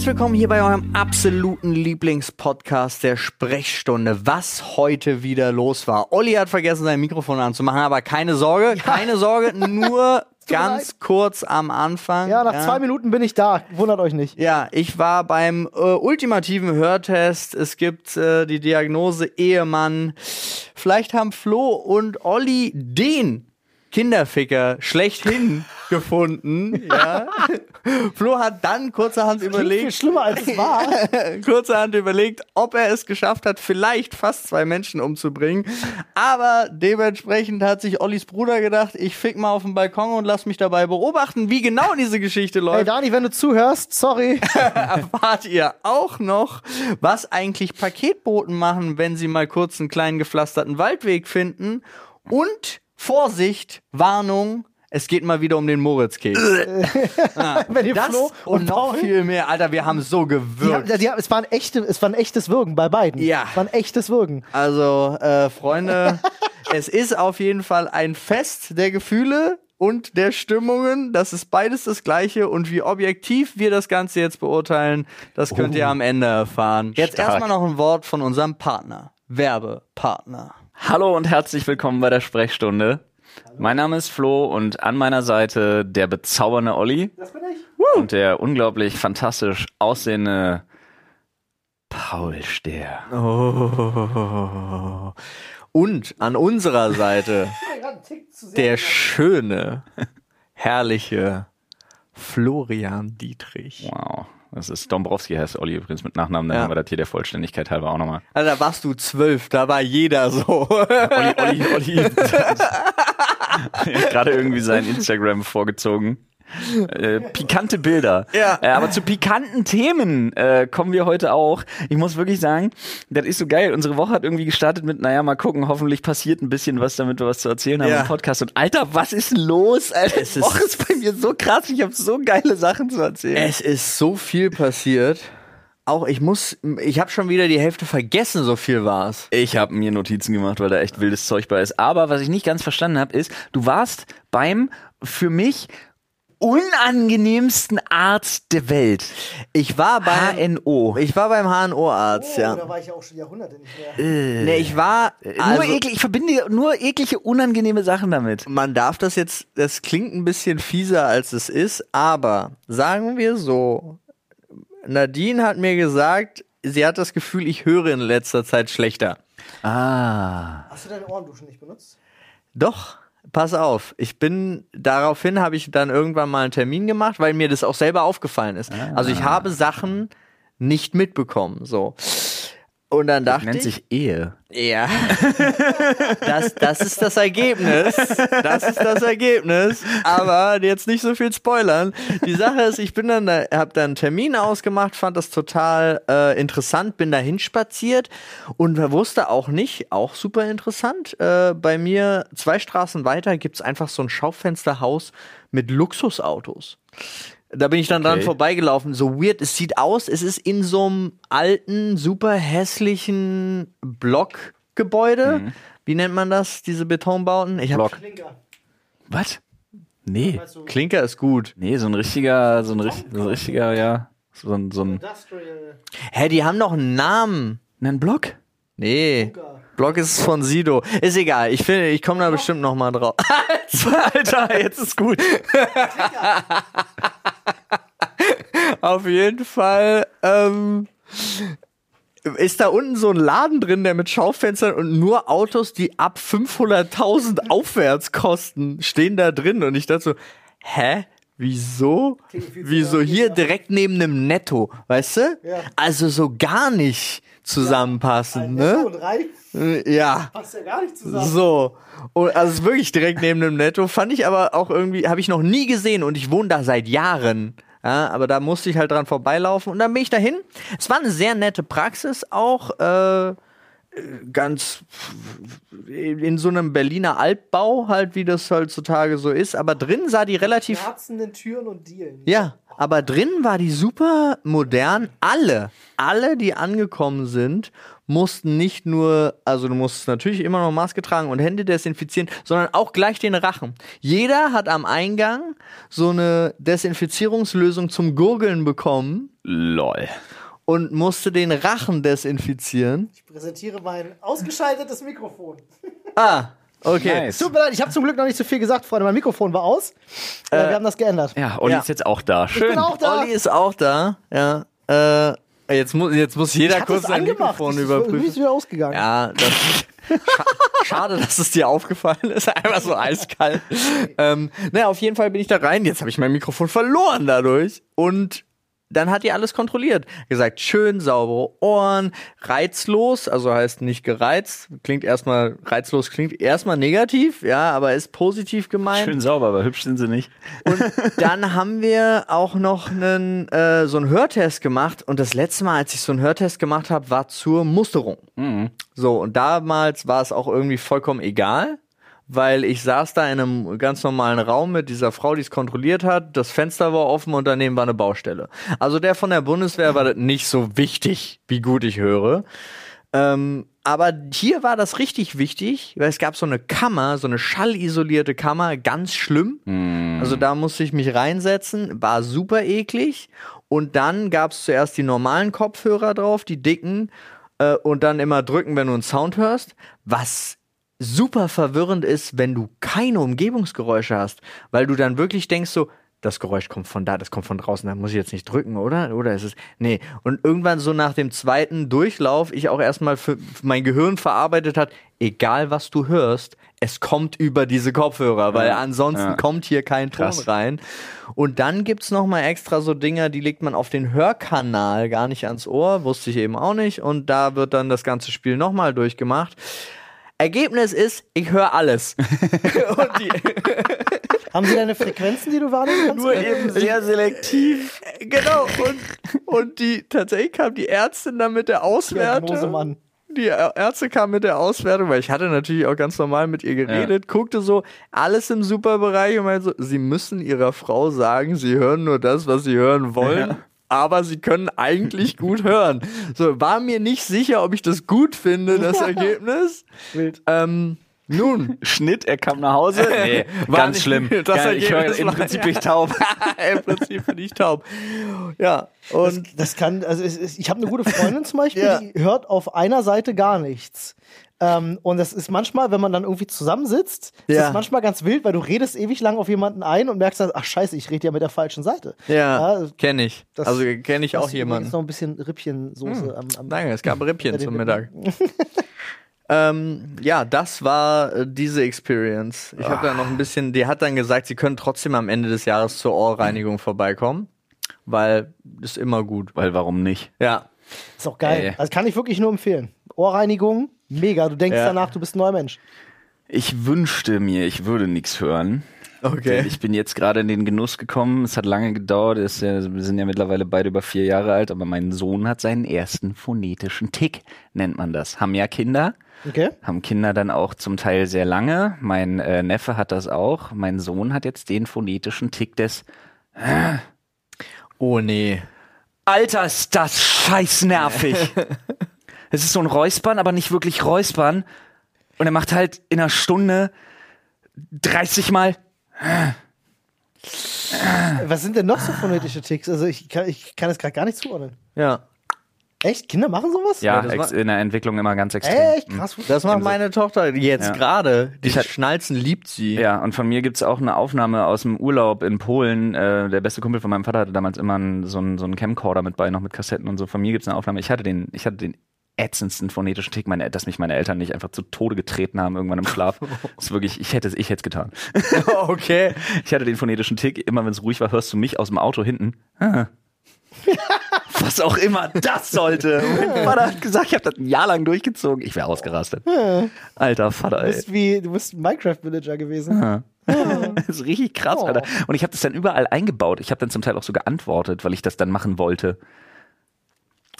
herzlich willkommen hier bei eurem absoluten Lieblingspodcast der Sprechstunde. Was heute wieder los war. Olli hat vergessen, sein Mikrofon anzumachen, aber keine Sorge, keine Sorge, nur ganz kurz am Anfang. Ja, nach zwei Minuten bin ich da. Wundert euch nicht. Ja, ich war beim äh, ultimativen Hörtest. Es gibt äh, die Diagnose Ehemann. Vielleicht haben Flo und Olli den Kinderficker schlechthin gefunden. Ja. Flo hat dann kurzerhand überlegt, schlimmer als es war. kurzerhand überlegt, ob er es geschafft hat, vielleicht fast zwei Menschen umzubringen. Aber dementsprechend hat sich Ollis Bruder gedacht, ich fick mal auf den Balkon und lass mich dabei beobachten, wie genau diese Geschichte Hey läuft. Dani, wenn du zuhörst, sorry. Erfahrt ihr auch noch, was eigentlich Paketboten machen, wenn sie mal kurz einen kleinen gepflasterten Waldweg finden. Und Vorsicht, Warnung, es geht mal wieder um den Moritzkeks. wenn ihr Das Flo und, und noch Paul. viel mehr. Alter, wir haben so Die gewirkt. haben, die haben, es, war ein echte, es war ein echtes Würgen bei beiden. Ja. Es war ein echtes Würgen. Also, äh, Freunde, es ist auf jeden Fall ein Fest der Gefühle und der Stimmungen. Das ist beides das Gleiche. Und wie objektiv wir das Ganze jetzt beurteilen, das könnt ihr am Ende erfahren. Jetzt Stark. erstmal noch ein Wort von unserem Partner. Werbepartner. Hallo und herzlich willkommen bei der Sprechstunde. Mein Name ist Flo und an meiner Seite der bezaubernde Olli Das bin ich. und der unglaublich fantastisch aussehende Paul Stehr. Oh. Und an unserer Seite der schöne, herrliche Florian Dietrich. Wow. Das ist Dombrowski heißt Olli übrigens mit Nachnamen, dann Ja. haben wir das hier der Vollständigkeit halber auch nochmal. Also, da warst du zwölf, da war jeder so. Olli, Olli, Olli. Gerade irgendwie sein Instagram vorgezogen. Äh, pikante Bilder. Ja. Äh, aber zu pikanten Themen äh, kommen wir heute auch. Ich muss wirklich sagen, das ist so geil. Unsere Woche hat irgendwie gestartet mit, naja, mal gucken, hoffentlich passiert ein bisschen was, damit wir was zu erzählen haben Ja. im Podcast. Und Alter, was ist los? Alter, Es die ist- Woche ist bei mir so krass. Ich habe so geile Sachen zu erzählen. Es ist so viel passiert. Auch ich muss, ich habe schon wieder die Hälfte vergessen, so viel war's. Ich habe mir Notizen gemacht, weil da echt wildes Zeug bei ist. Aber was ich nicht ganz verstanden habe, ist, du warst beim für mich unangenehmsten Arzt der Welt. Ich war beim HNO. Ich war beim HNO-Arzt, Oh, ja. da war ich ja auch schon Jahrhunderte nicht mehr. Nee, ich war. Also, nur eklig, ich verbinde nur eklige, unangenehme Sachen damit. man darf das jetzt, das klingt ein bisschen fieser als es ist, aber sagen wir so, Nadine hat mir gesagt, sie hat das Gefühl, ich höre in letzter Zeit schlechter. Ah. Hast du deine Ohrenduschen nicht benutzt? Doch, pass auf. Ich bin, daraufhin habe ich dann irgendwann mal einen Termin gemacht, weil mir das auch selber aufgefallen ist. Also ich habe Sachen nicht mitbekommen, so. Und dann dachte Nennt ich, sich Ehe. ja, das, das ist das Ergebnis. Das ist das Ergebnis. Aber jetzt nicht so viel spoilern. Die Sache ist, ich bin dann, da, hab dann einen Termin ausgemacht, fand das total äh, interessant, bin dahin spaziert und wusste auch nicht, auch super interessant. Äh, bei mir zwei Straßen weiter gibt's einfach so ein Schaufensterhaus mit Luxusautos. Da bin ich dann dran Okay. vorbeigelaufen. So weird, es sieht aus, es ist in so einem alten, super hässlichen Blockgebäude. Wie nennt man das, diese Betonbauten? Ich hab, Block. Klinker. Was? Nee. Klinker ist gut. Nee, so ein richtiger, so ein, richt- so ein richtiger, ja. So ein, so ein, Industrial. Hä, die haben doch einen Namen. ein Block? Nee. Klinker. Block ist von Sido. Ist egal, ich finde, ich komme da bestimmt noch mal drauf. Alter, jetzt ist gut. Auf jeden Fall ähm, ist da unten so ein Laden drin, der mit Schaufenstern und nur Autos, die ab 500.000 aufwärts kosten, stehen da drin. Und ich dachte so, hä? Wieso? Wieso hier direkt neben einem Netto, weißt du? Ja. Also so gar nicht zusammenpassen, Ein ne? und drei Äh, Ja. passt ja gar nicht zusammen. So. Und also wirklich direkt neben dem Netto. Fand ich aber auch irgendwie, habe ich noch nie gesehen und ich wohne da seit Jahren. Ja, aber da musste ich halt dran vorbeilaufen und dann bin ich dahin. Es war eine sehr nette Praxis auch. Äh, ganz in so einem Berliner Altbau, halt, wie das heutzutage so ist. Aber drin sah die relativ. Herzenden Türen und Dielen. Ja, aber drin war die super modern. Alle, alle, die angekommen sind, mussten nicht nur, also du musst natürlich immer noch Maske tragen und Hände desinfizieren, sondern auch gleich den Rachen. Jeder hat am Eingang so eine Desinfizierungslösung zum Gurgeln bekommen Lol. und musste den Rachen desinfizieren. Ich präsentiere mein ausgeschaltetes Mikrofon. Ah, okay. Nice. Tut mir leid, ich habe zum Glück noch nicht so viel gesagt, Freunde. Mein Mikrofon war aus. Äh, wir haben das geändert. Ja, Olli Ja. ist jetzt auch da. Ich Schön. bin auch da. Olli ist auch da, ja. Äh, jetzt, muss, jetzt muss jeder kurz sein angemacht. Mikrofon ist irgendwie überprüfen. ist wieder ausgegangen. Ja, das, scha schade, dass es dir aufgefallen ist. Einfach so eiskalt. ähm, naja, auf jeden Fall bin ich da rein. Jetzt habe ich mein Mikrofon verloren dadurch. Und dann hat die alles kontrolliert. Gesagt, schön saubere Ohren, reizlos, also heißt nicht gereizt. Klingt erstmal, reizlos klingt erstmal negativ, ja, aber ist positiv gemeint. Schön sauber, aber hübsch sind sie nicht. Und dann haben wir auch noch einen, äh, so einen Hörtest gemacht. Und das letzte Mal, als ich so einen Hörtest gemacht habe, war zur Musterung. So, und damals war es auch irgendwie vollkommen egal, weil ich saß da in einem ganz normalen Raum mit dieser Frau, die es kontrolliert hat. Das Fenster war offen und daneben war eine Baustelle. Also der von der Bundeswehr war nicht so wichtig, wie gut ich höre. Ähm, aber hier war das richtig wichtig, weil es gab so eine Kammer, so eine schallisolierte Kammer, ganz schlimm. Also da musste ich mich reinsetzen, war super eklig. Und dann gab es zuerst die normalen Kopfhörer drauf, die dicken, äh, und dann immer drücken, wenn du einen Sound hörst. Was super verwirrend ist, wenn du keine Umgebungsgeräusche hast, weil du dann wirklich denkst so, das Geräusch kommt von da, das kommt von draußen, da muss ich jetzt nicht drücken, oder? Oder ist es, nee. Und irgendwann so nach dem zweiten Durchlauf, ich auch erstmal für mein Gehirn verarbeitet hat, egal was du hörst, es kommt über diese Kopfhörer, weil ansonsten ja. kommt hier kein Ton Krass. rein. Und dann gibt's noch mal extra so Dinger, die legt man auf den Hörkanal, gar nicht ans Ohr, wusste ich eben auch nicht. Und da wird dann das ganze Spiel noch mal durchgemacht. Ergebnis ist, ich höre alles. und die, Haben Sie deine Frequenzen, die du wahrnehmen kannst? Nur eben sehr selektiv. Genau. Und, und die tatsächlich kam die Ärztin dann mit der Auswertung. Mann. Die Ärzte kam mit der Auswertung, weil ich hatte natürlich auch ganz normal mit ihr geredet, guckte so alles im Superbereich und meinte so, sie müssen ihrer Frau sagen, sie hören nur das, was sie hören wollen. Aber sie können eigentlich gut hören. So, war mir nicht sicher, ob ich das gut finde, das Ergebnis. Wild. Ähm, nun, Schnitt, er kam nach Hause. Nee, War ganz nicht- schlimm. das Geil, ich höre im Prinzip bin ich taub. Im Prinzip bin ich taub. Ja, und Das, das kann, also es ist, ich habe eine gute Freundin zum Beispiel, Ja. die hört auf einer Seite gar nichts. Ähm, und das ist manchmal, wenn man dann irgendwie zusammensitzt, ist Ja. das manchmal ganz wild, weil du redest ewig lang auf jemanden ein und merkst dann, ach scheiße, ich rede ja mit der falschen Seite. Ja, Ja, kenne ich. das- also kenne ich Das auch ist jemanden. übrigens noch ein bisschen Rippchensoße am, am Danke, es gab Rippchen zum. Mittag. ähm, ja, das war äh, diese Experience. Ich habe da noch ein bisschen, die hat dann gesagt, sie können trotzdem am Ende des Jahres zur Ohrreinigung vorbeikommen, weil ist immer gut. Weil warum nicht? Ja. Ist auch geil. Ey. Also kann ich wirklich nur empfehlen. Ohrreinigung, mega. Du denkst Ja. danach, du bist ein neuer Mensch. Ich wünschte mir, ich würde nichts hören. Okay. Ich bin jetzt gerade in den Genuss gekommen. Es hat lange gedauert. Es ist ja, wir sind ja mittlerweile beide über vier Jahre alt, aber mein Sohn hat seinen ersten phonetischen Tick, nennt man das. Haben ja Kinder. Okay? Haben Kinder dann auch zum Teil sehr lange. Mein äh, Neffe hat das auch. Mein Sohn hat jetzt den phonetischen Tick des Oh nee. Alter, ist das scheiß nervig. es ist so ein Räuspern, aber nicht wirklich Räuspern. Und er macht halt in einer Stunde 30 Mal. Was sind denn noch so phonetische Ticks? Also ich kann, ich kann es gerade gar nicht zuordnen. Ja. Echt? Kinder machen sowas? Ja, das war- in der Entwicklung immer ganz extrem. Echt? Krass. Das macht meine Tochter jetzt Ja. gerade. Die hat- Schnalzen liebt sie. Ja, und von mir gibt's auch eine Aufnahme aus dem Urlaub in Polen. Äh, der beste Kumpel von meinem Vater hatte damals immer einen, so, einen, so einen Camcorder mit bei, noch mit Kassetten und so. Von mir gibt's eine Aufnahme. Ich hatte den, ich hatte den ätzendsten phonetischen Tick, meine, dass mich meine Eltern nicht einfach zu Tode getreten haben irgendwann im Schlaf. Das ist wirklich, ich hätte es, ich hätte es getan. okay. Ich hatte den phonetischen Tick, immer wenn es ruhig war, hörst du mich aus dem Auto hinten. Ah. Was auch immer das sollte. Mein Vater hat gesagt, ich habe das ein Jahr lang durchgezogen. Ich wäre ausgerastet. Alter Vater, Du ey. bist wie, du bist ein Minecraft-Villager gewesen. Das ist richtig krass, Oh. Alter. Und ich habe das dann überall eingebaut. Ich habe dann zum Teil auch so geantwortet, weil ich das dann machen wollte.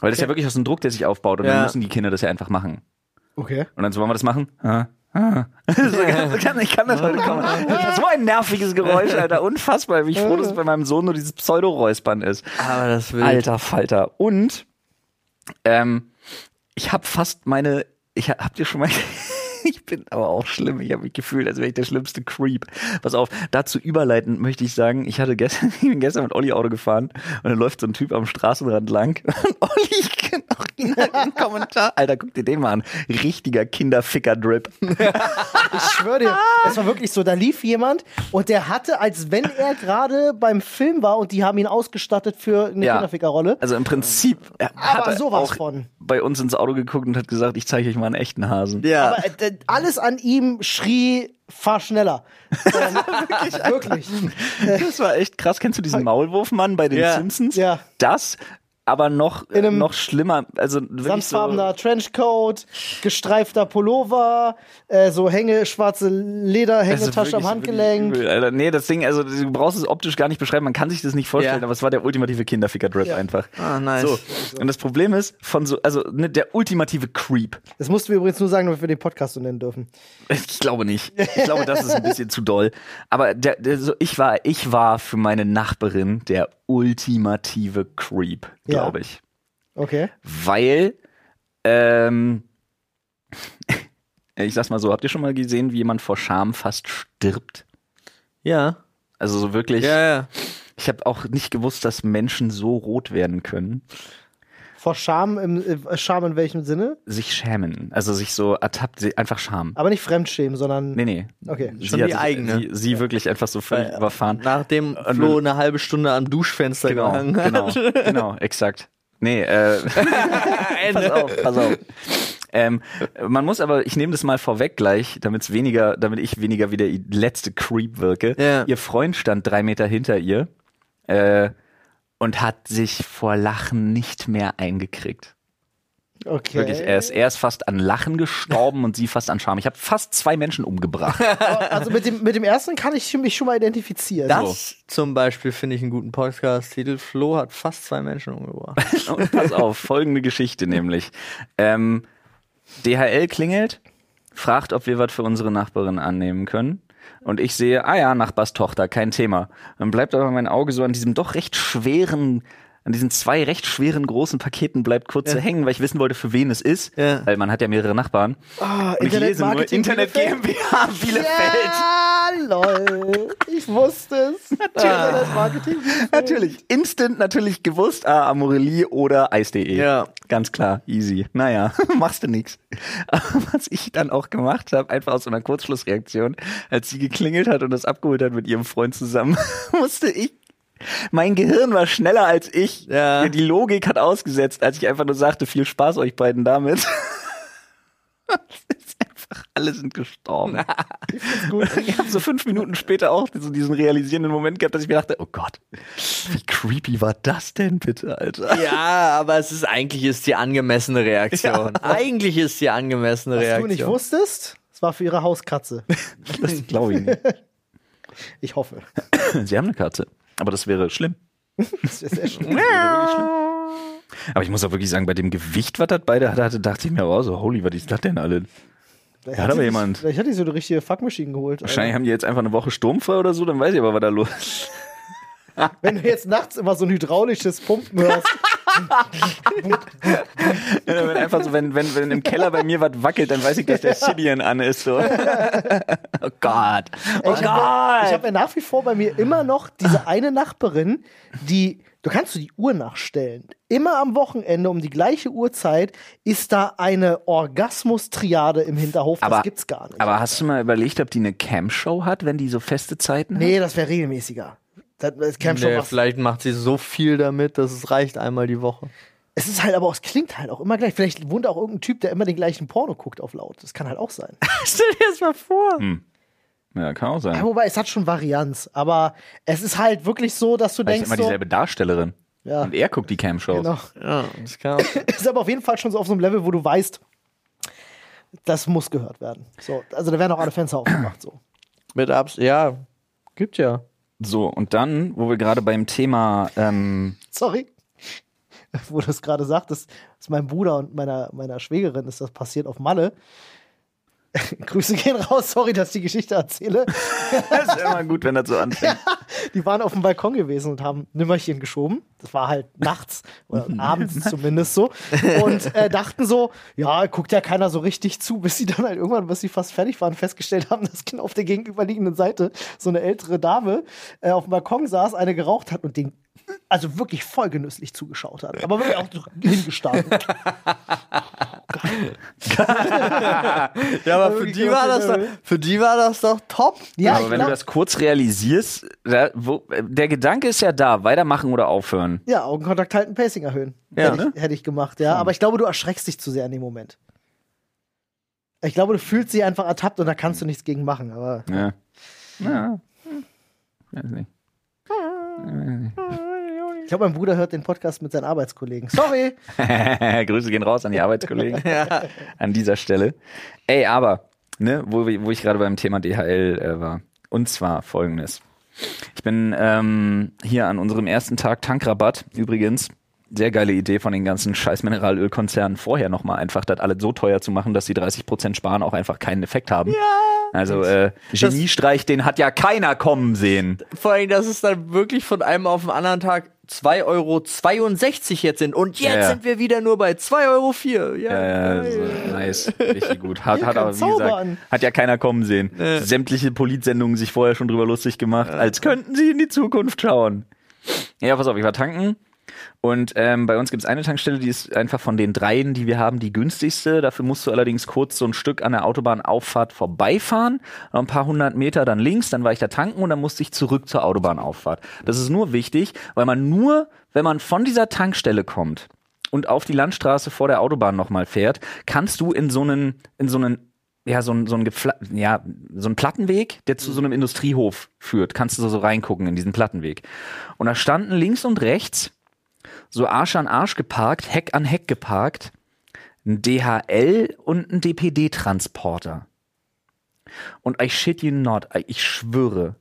Weil das ist ja wirklich aus dem Druck, der sich aufbaut und Ja. dann müssen die Kinder das ja einfach machen. Okay. Und dann so, wollen wir das machen? Ah. Ah. So, kann- ich kann das heute kommen. Das so ein nerviges Geräusch, Alter. Unfassbar, wie ich froh, dass es bei meinem Sohn nur dieses Pseudo-Räuspern ist. Aber das will Alter Falter. Und ähm, ich habe fast meine, ich hab- habt ihr schon mal, ich bin aber auch schlimm, ich habe mich gefühlt, als wäre ich der schlimmste Creep. Pass auf, dazu überleitend möchte ich sagen, ich hatte gestern, ich bin gestern mit Olli Auto gefahren und dann läuft so ein Typ am Straßenrand lang und Olli, ich kenn auch ihn einen Kommentar. Alter, guck dir den mal an. Richtiger Kinderficker-Drip. Ich schwöre dir, es war wirklich so, da lief jemand und der hatte, als wenn er gerade beim Film war und die haben ihn ausgestattet für eine Ja. Kinderfickerrolle. Also im Prinzip er Aber hat er sowas auch von. bei uns ins Auto geguckt und hat gesagt, ich zeige euch mal einen echten Hasen. Ja. Aber äh, alles an ihm schrie, fahr schneller. Ähm, wirklich. Das war echt krass. Kennst du diesen Maulwurfmann bei den Ja. Simpsons? Ja. Das, aber noch, In einem noch schlimmer. Also wirklich so, Samtfarbener Trenchcoat, gestreifter Pullover, äh, so Hänge, schwarze Lederhängetasche Also am Handgelenk. übel, Alter. Nee, das Ding, also du brauchst es optisch gar nicht beschreiben, man kann sich das nicht vorstellen, Ja. aber es war der ultimative Kinderficker-Drip Ja. einfach. Ah, nice. So. Und das Problem ist, von so, also ne, der ultimative Creep. Das mussten wir übrigens nur sagen, damit wir den Podcast so nennen dürfen. Ich glaube nicht. Ich glaube, das ist ein bisschen zu doll. Aber der, der, so, ich war, ich war für meine Nachbarin der ultimative Creep, Ja. Glaube ich. Okay. Weil, ähm, ich sag's mal so, habt ihr schon mal gesehen, wie jemand vor Scham fast stirbt? Ja. Also so wirklich. Ja, ja. Ich habe auch nicht gewusst, dass Menschen so rot werden können, Vor Scham im äh, Scham in welchem Sinne? sich schämen, also sich so ertappt, sie- einfach Scham. Aber nicht Fremdschämen, sondern Nee, nee. okay. Sie Schon hat die sich- eigene. Sie, sie wirklich einfach so völlig überfahren. Nachdem Und- Flo eine halbe Stunde am Duschfenster Genau, gehangen hat. genau, genau, exakt. Nee, äh, pass auf, pass auf. Ähm, man muss aber, ich nehme das mal vorweg gleich, damit weniger, damit ich weniger wie der letzte Creep wirke. Ja. Ihr Freund stand drei Meter hinter ihr äh, und hat sich vor Lachen nicht mehr eingekriegt. Okay. Wirklich, er ist, er ist fast an Lachen gestorben und sie fast an Scham. Ich habe fast zwei Menschen umgebracht. Also mit dem, mit dem ersten kann ich mich schon mal identifizieren. Das zum Beispiel finde ich einen guten Podcast-Titel. Flo hat fast zwei Menschen umgebracht. Und pass auf, folgende Geschichte nämlich. Ähm, DHL klingelt, fragt, ob wir was für unsere Nachbarin annehmen können. Und ich sehe, ah ja, Nachbarstochter, kein Thema. Dann bleibt aber mein Auge so an diesem doch recht schweren, an diesen zwei recht schweren großen Paketen bleibt kurz so hängen, weil ich wissen wollte, für wen es ist. Ja. Weil man hat ja mehrere Nachbarn. Ah, Und ich lese nur Internet? GmbH Bielefeld. Ja, lol. Ich wusste es. Internetmarketing. Bielefeld. Natürlich, instant natürlich gewusst, ah, Amorelie oder Eis.de. Ja. Ganz klar, easy. Naja, machst du nix. Aber was ich dann auch gemacht habe, einfach aus so einer Kurzschlussreaktion, als sie geklingelt hat und das abgeholt hat mit ihrem Freund zusammen, musste ich mein Gehirn war schneller als ich. Ja. Die Logik hat ausgesetzt, als ich einfach nur sagte, viel Spaß euch beiden damit. Einfach, alle sind gestorben. Ich habe so fünf Minuten später auch so diesen realisierenden Moment gehabt, dass ich mir dachte, oh Gott, wie creepy war das denn bitte, Alter? Ja, aber es ist eigentlich ist die angemessene Reaktion. Eigentlich ist die angemessene Was Reaktion. du nicht wusstest, es war für ihre Hauskatze. Das glaube ich nicht. Ich hoffe. Sie haben eine Katze, aber das wäre schlimm. Das ist sehr schlimm. Aber ich muss auch wirklich sagen, bei dem Gewicht, was das beide hatte, dachte ich mir, oh, so holy, was ist das denn alle? Vielleicht hat aber jemand- Vielleicht hat die so eine richtige Fuckmaschine geholt. Wahrscheinlich haben die jetzt einfach eine Woche sturmfrei oder so, dann weiß ich aber, was da los ist. Alter. Wenn du jetzt nachts immer so ein hydraulisches Pumpen hörst. Ja, wenn einfach so, wenn, wenn, wenn im Keller bei mir was wackelt, dann weiß ich, dass der Sidian an ist. So. Oh Gott. Oh ich habe ich hab ja nach wie vor bei mir immer noch diese eine Nachbarin, die, du kannst du die Uhr nachstellen. Immer am Wochenende um die gleiche Uhrzeit ist da eine Orgasmus-Triade im Hinterhof. Das Aber- gibt's gar nicht. Aber hast du mal überlegt, ob die eine Cam-Show hat, wenn die so feste Zeiten hat? nee, das wäre regelmäßiger. Das, das Nee, vielleicht macht sie so viel damit, dass es reicht einmal die Woche. Es ist halt aber auch, es klingt halt auch immer gleich. Vielleicht wohnt auch irgendein Typ, der immer den gleichen Porno guckt auf laut. Das kann halt auch sein. Stell dir das mal vor. Ja, kann auch Ja, sein. wobei, es hat schon Varianz. Aber es ist halt wirklich so, dass du Vielleicht denkst, immer so, dieselbe Darstellerin. Ja. Und er guckt die Cam-Shows. genau. Ja, das kann auch. ist aber auf jeden Fall schon so auf so einem Level, wo du weißt, das muss gehört werden. So, also da werden auch alle Fenster aufgemacht. So. Mit Abs ja, gibt ja. So, und dann, wo wir gerade beim Thema ähm, Sorry. Wo du es gerade sagtest, dass meinem Bruder und meiner, meiner Schwägerin ist das passiert auf Malle. Grüße gehen raus, sorry, dass ich die Geschichte erzähle. Das ist immer gut, wenn das so anfängt. Die waren auf dem Balkon gewesen und haben Nimmerchen geschoben. Das war halt nachts oder abends zumindest so. Und äh, dachten so, ja, guckt ja keiner so richtig zu, bis sie dann halt irgendwann, bis sie fast fertig waren, festgestellt haben, dass genau auf der gegenüberliegenden Seite so eine ältere Dame äh, auf dem Balkon saß, eine geraucht hat und den also wirklich voll genüsslich zugeschaut hat. Aber wirklich auch so hingestarrt. Ja, aber für die, war das doch, für die war das doch top. Ja, Aber wenn du glaub, das kurz realisierst, da, wo, der Gedanke ist ja da, weitermachen oder aufhören. ja, Augenkontakt halten, Pacing erhöhen. Ja, hätte, ne? ich, hätte ich gemacht, ja. Aber ich glaube, du erschreckst dich zu sehr in dem Moment. Ich glaube, du fühlst dich einfach ertappt und da kannst du nichts gegen machen. Aber Ja. Ja. Weiß nicht. Ich glaube, mein Bruder hört den Podcast mit seinen Arbeitskollegen. Sorry! Grüße gehen raus an die Arbeitskollegen. An dieser Stelle. Ey, aber, ne, wo, wo ich gerade beim Thema DHL äh, war. Und zwar folgendes. Ich bin ähm, hier an unserem ersten Tag Tankrabatt übrigens. Sehr geile Idee von den ganzen scheiß Mineralölkonzernen vorher nochmal einfach das alles so teuer zu machen, dass sie 30% sparen auch einfach keinen Effekt haben. Ja. Also äh, Geniestreich, den hat ja keiner kommen sehen. Vor allem, dass es dann wirklich von einem auf den anderen Tag 2,62 Euro jetzt sind. Und jetzt Ja, ja. sind wir wieder nur bei 2,04 Euro. Ja, Ja, geil. so, nice, richtig gut. Hat, hat aber, wie gesagt, hat ja keiner kommen sehen. Sämtliche Politsendungen sich vorher schon drüber lustig gemacht, als könnten sie in die Zukunft schauen. Ja, pass auf, ich war tanken und ähm, bei uns gibt es eine Tankstelle, die ist einfach von den dreien, die wir haben, die günstigste. Dafür musst du allerdings kurz so ein Stück an der Autobahnauffahrt vorbeifahren, ein paar hundert Meter dann links, dann war ich da tanken und dann musste ich zurück zur Autobahnauffahrt. Das ist nur wichtig, weil man nur, wenn man von dieser Tankstelle kommt und auf die Landstraße vor der Autobahn nochmal fährt, kannst du in so einen, in so einen ja, so ein, so ein, ja, so ein Plattenweg, der zu so einem Industriehof führt. Kannst du so, so reingucken in diesen Plattenweg. Und da standen links und rechts so Arsch an Arsch geparkt, Heck an Heck geparkt, ein DHL und ein DPD-Transporter. Und I shit you not, ich schwöre,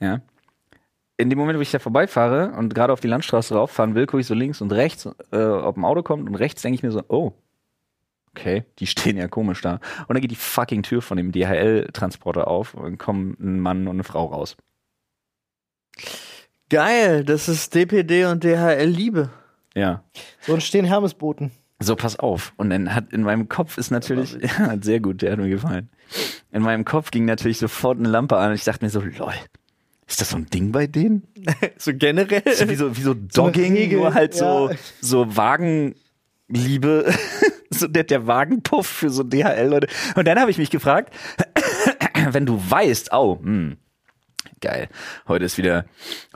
ja, in dem Moment, wo ich da vorbeifahre und gerade auf die Landstraße rauffahren will, gucke ich so links und rechts, äh, ob ein Auto kommt und rechts denke ich mir so, oh, okay, die stehen ja komisch da. Und dann geht die fucking Tür von dem DHL-Transporter auf und kommen ein Mann und eine Frau raus. Geil, das ist DPD und DHL Liebe. Ja. So entstehen Hermesboten. So, pass auf. Und dann hat in meinem Kopf ist natürlich, ja, sehr gut, der hat mir gefallen. In meinem Kopf ging natürlich sofort eine Lampe an und ich dachte mir so, lol, ist das so ein Ding bei denen? So generell. So wie so, wie so Dogging, Regel, nur halt so, ja. so Wagenliebe, so der, der Wagenpuff für so DHL-Leute. Und dann habe ich mich gefragt, wenn du weißt, au, hm, geil, heute ist wieder,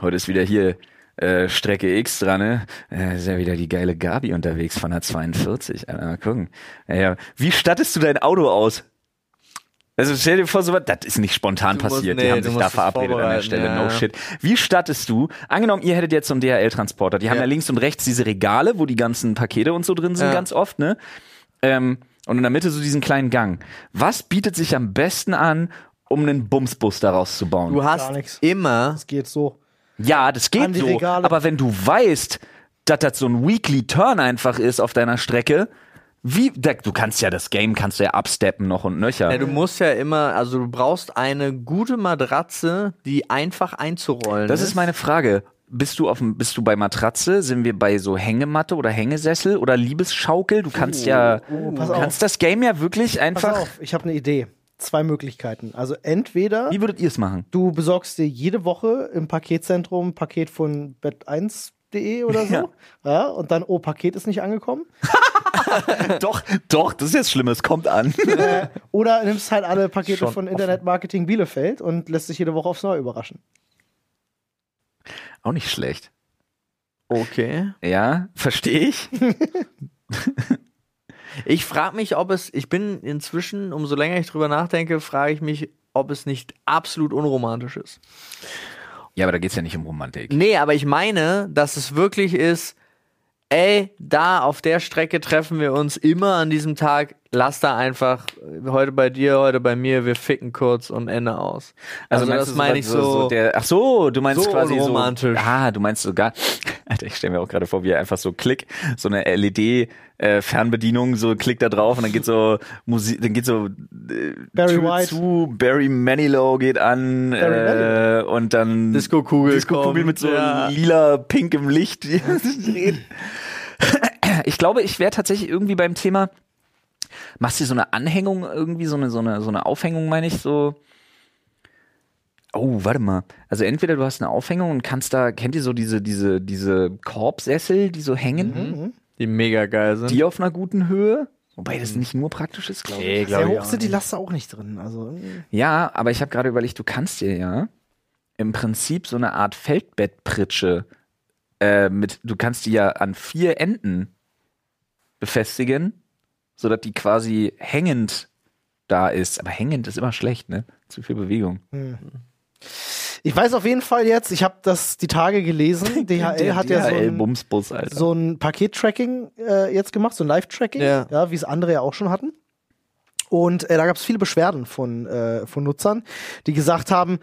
heute ist wieder hier äh, Strecke X dran, ne? Äh, ist ja wieder die geile Gabi unterwegs von der 42. Alter, mal gucken. Ja. Wie stattest du dein Auto aus? Also stell dir vor, so was, das ist nicht spontan Du musst- passiert. nee, die haben sich musst da verabredet an der Stelle. ja. No shit. Wie stattest du? Angenommen, ihr hättet jetzt so einen DHL-Transporter. Die haben ja. Ja. links und rechts diese Regale, wo die ganzen Pakete und so drin sind, Ja. ganz oft, ne? Ähm, und in der Mitte so diesen kleinen Gang. Was bietet sich am besten an, um einen Bumsbus daraus zu bauen? Du hast nix. immer Das geht so. Ja, das geht so. Regale. Aber wenn du weißt, dass das so ein Weekly Turn einfach ist auf deiner Strecke, wie, da, du kannst ja das Game, kannst du ja absteppen noch und nöcher. Ja, du musst ja immer, also du brauchst eine gute Matratze, die einfach einzurollen das ist meine Frage. Bist du auf dem, bist du bei Matratze? Sind wir bei so Hängematte oder Hängesessel oder Liebesschaukel? Du kannst ja, pass du auf. kannst das Game ja wirklich Pass einfach. auf, ich habe eine Idee. Zwei Möglichkeiten. Also entweder Wie würdet ihr es machen? du besorgst dir jede Woche im Paketzentrum ein Paket von bett1.de oder so. Ja. Ja. und dann, oh, Paket ist nicht angekommen. doch, doch, das ist jetzt schlimm, es kommt an. äh, oder nimmst halt alle Pakete Schon von offen. Internet Marketing Bielefeld und lässt sich jede Woche aufs Neue überraschen. Auch nicht schlecht. Okay. Ja, verstehe ich. Ich frage mich, ob es, ich bin inzwischen, umso länger ich drüber nachdenke, frage ich mich, ob es nicht absolut unromantisch ist. Ja, aber da geht's ja nicht um Romantik. Nee, aber ich meine, dass es wirklich ist, ey, da auf der Strecke treffen wir uns immer an diesem Tag, lass da einfach äh, heute bei dir, heute bei mir, wir ficken kurz und Ende aus. Also, meinst das du meine ich sowas- so. der, ach so, du meinst so quasi unromantisch. so. Ah, du meinst sogar. Alter, ich stelle mir auch gerade vor, wie er einfach so Klick, so eine LED-Fernbedienung, so Klick da drauf und dann geht so Musik, dann geht so äh, Barry Tür White. zu, Barry Manilow geht an Barry äh, und dann Disco-Kugel Disco-Kugel kommt, mit so ja. lila, pinkem Licht. ich glaube, ich wäre tatsächlich irgendwie beim Thema, machst du so eine Anhängung irgendwie, so eine, so eine, so eine Aufhängung, meine ich, so. Oh, warte mal. Also entweder du hast eine Aufhängung und kannst da, kennt ihr so diese, diese, diese Korbsessel, die so hängen, Die mega geil sind. die auf einer guten Höhe? Wobei das nicht nur praktisch ist, glaube ich. Nee, Sehr glaube ich hoch sind die. Laster auch nicht drin. Also. Ja, aber ich habe gerade überlegt, du kannst dir ja im Prinzip so eine Art Feldbettpritsche äh, mit, du kannst die ja an vier Enden befestigen, sodass die quasi hängend da ist. Aber hängend ist immer schlecht, ne? Zu viel Bewegung. ich weiß auf jeden Fall jetzt, ich habe das die Tage gelesen. DHL hat ja so ein, so ein Paket-Tracking äh, jetzt gemacht, so ein Live-Tracking, Ja. ja. wie es andere ja auch schon hatten. Und äh, da gab es viele Beschwerden von, äh, von Nutzern, die gesagt haben,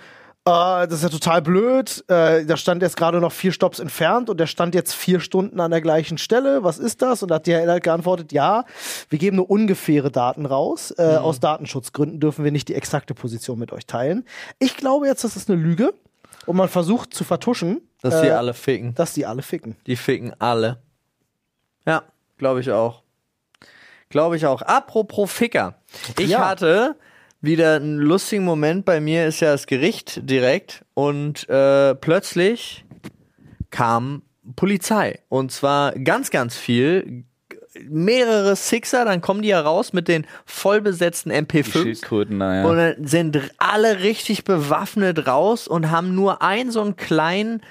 äh, das ist ja total blöd, äh, da stand jetzt gerade noch vier Stops entfernt und der stand jetzt vier Stunden an der gleichen Stelle, was ist das? Und da hat DHL halt geantwortet, ja, wir geben nur ungefähre Daten raus, äh, aus Datenschutzgründen dürfen wir nicht die exakte Position mit euch teilen. Ich glaube jetzt, das ist eine Lüge und man versucht zu vertuschen, Dass die äh, alle ficken. dass die alle ficken. Die ficken alle. Ja, glaube ich auch. Glaube ich auch. Apropos Ficker. Ich Ja. hatte wieder einen lustigen Moment. Bei mir ist ja das Gericht direkt und äh, plötzlich kam Polizei. Und zwar ganz, ganz viel. Mehrere Sixer, dann kommen die ja raus mit den vollbesetzten Die MP5s. Schildkröten, naja. Und dann sind alle richtig bewaffnet raus und haben nur einen so einen kleinen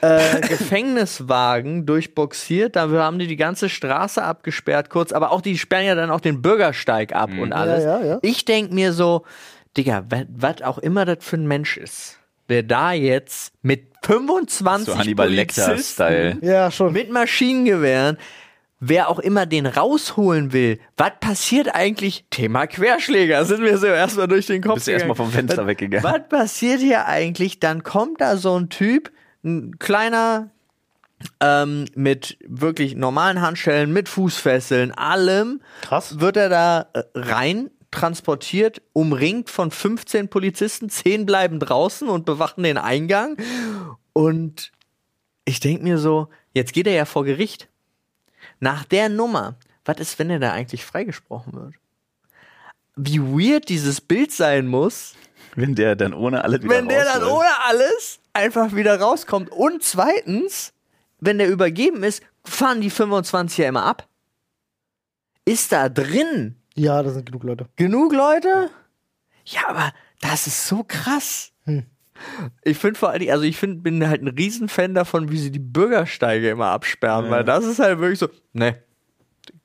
äh, Gefängniswagen durchboxiert. Dafür haben die die ganze Straße abgesperrt kurz. Aber auch die sperren ja dann auch den Bürgersteig ab und alles. Ja, ja, ja. Ich denk mir so, Digga, was auch immer das für ein Mensch ist, wer da jetzt mit 25 so Hannibal Lecter-Style. Ja, schon. mit Maschinengewehren, wer auch immer den rausholen will, was passiert eigentlich? Thema Querschläger, sind wir so erstmal durch den Kopf Bist du erstmal vom Fenster weggegangen. Was passiert hier eigentlich? Dann kommt da so ein Typ, ein kleiner, ähm, mit wirklich normalen Handschellen, mit Fußfesseln, allem, Krass. wird er da äh, rein transportiert, umringt von 15 Polizisten, 10 bleiben draußen und bewachen den Eingang. Und ich denke mir so, jetzt geht er ja vor Gericht. Nach der Nummer, was ist, wenn er da eigentlich freigesprochen wird? Wie weird dieses Bild sein muss, Wenn der dann ohne alles wieder wenn der dann ohne alles einfach wieder rauskommt. Und zweitens, wenn der übergeben ist, fahren die 25 ja immer ab. Ist da drin Ja, da sind genug Leute. genug Leute? Ja, aber das ist so krass. Hm. Ich finde vor allem, also ich find, bin halt ein Riesenfan davon, wie sie die Bürgersteige immer absperren, weil das ist halt wirklich so, ne,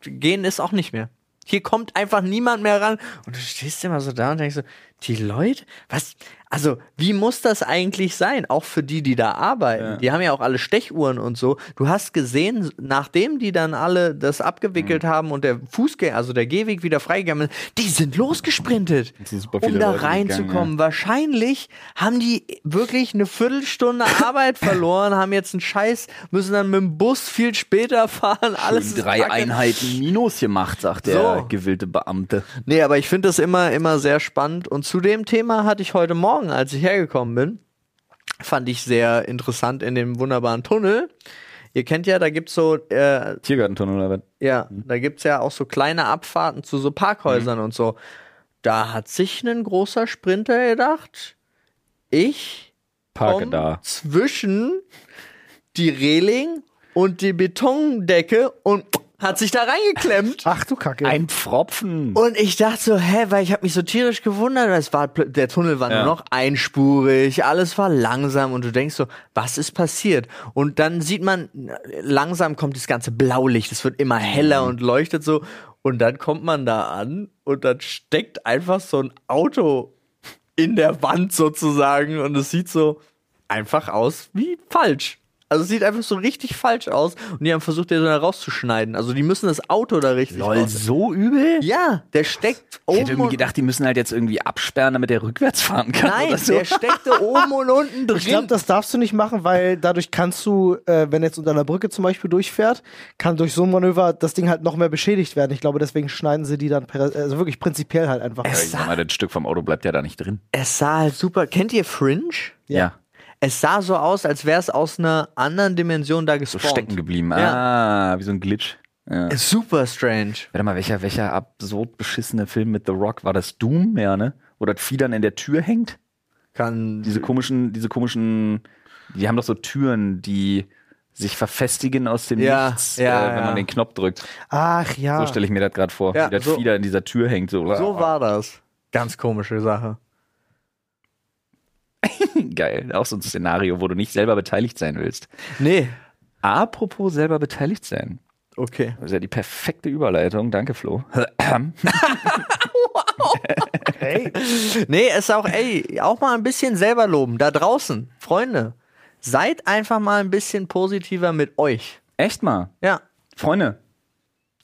gehen ist auch nicht mehr. Hier kommt einfach niemand mehr ran. Und du stehst immer so da und denkst so, die Leute, was, also, wie muss das eigentlich sein? Auch für die, die da arbeiten. Ja. Die haben ja auch alle Stechuhren und so. Du hast gesehen, nachdem die dann alle das abgewickelt haben und der Fußgänger, also der Gehweg wieder freigegangen ist, die sind losgesprintet, sind um da Leute reinzukommen. Wahrscheinlich haben die wirklich eine Viertelstunde Arbeit verloren, haben jetzt einen Scheiß, müssen dann mit dem Bus viel später fahren. Alles drei kacke. Einheiten Minus gemacht, sagt der So. gewillte Beamte. Nee, aber ich finde das immer, immer sehr spannend. Und zu dem Thema hatte ich heute Morgen, als ich hergekommen bin, fand ich sehr interessant in dem wunderbaren Tunnel. Ihr kennt ja, da gibt's so, äh, Tiergartentunnel oder was? ja, da gibt's ja auch so kleine Abfahrten zu so Parkhäusern und so. Da hat sich ein großer Sprinter gedacht, ich Parke da. zwischen die Reling und die Betondecke und hat sich da reingeklemmt. Ach du Kacke. Ein Pfropfen. Und ich dachte so, hä, weil ich habe mich so tierisch gewundert, weil es war der Tunnel war Ja. nur noch einspurig, alles war langsam und du denkst so, was ist passiert? Und dann sieht man langsam kommt das ganze Blaulicht, es wird immer heller und leuchtet so und dann kommt man da an und dann steckt einfach so ein Auto in der Wand sozusagen und es sieht so einfach aus wie falsch. Also es sieht einfach so richtig falsch aus und die haben versucht, den so da rauszuschneiden. Also die müssen das Auto da richtig Lol, raus. so übel? Ja, der steckt Ich oben hätte irgendwie gedacht, die müssen halt jetzt irgendwie absperren, damit der rückwärts fahren kann. Nein, oder so. der steckte oben und unten drin. Ich glaube, das darfst du nicht machen, weil dadurch kannst du, äh, wenn jetzt unter einer Brücke zum Beispiel durchfährt, kann durch so ein Manöver das Ding halt noch mehr beschädigt werden. Ich glaube, deswegen schneiden sie die dann, per- also wirklich prinzipiell halt einfach. Ja, ich sag mal, das Stück vom Auto bleibt ja da nicht drin. es sah halt super. Kennt ihr Fringe? Ja. Es sah so aus, als wäre es aus einer anderen Dimension da So gespawnt. stecken geblieben. Ja. Ah, wie so ein Glitch. Ja. Ist super strange. Warte mal, welcher, welcher absurd beschissene Film mit The Rock war das? Doom? Ja, ne? Wo das Vieh dann in der Tür hängt? Kann Diese komischen, diese komischen, die haben doch so Türen, die sich verfestigen aus dem Ja, Nichts, ja, äh, wenn ja. man den Knopf drückt. Ach ja. So stelle ich mir das gerade vor, Ja, wie das so- da in dieser Tür hängt. So, so war das. Ganz komische Sache. Geil. Auch so ein Szenario, wo du nicht selber beteiligt sein willst. Nee. Apropos selber beteiligt sein. Okay. Das ist ja die perfekte Überleitung. Danke, Flo. hey. Nee, ist auch, ey, auch mal ein bisschen selber loben. Da draußen, Freunde. Seid einfach mal ein bisschen positiver mit euch. Echt mal. Ja. Freunde,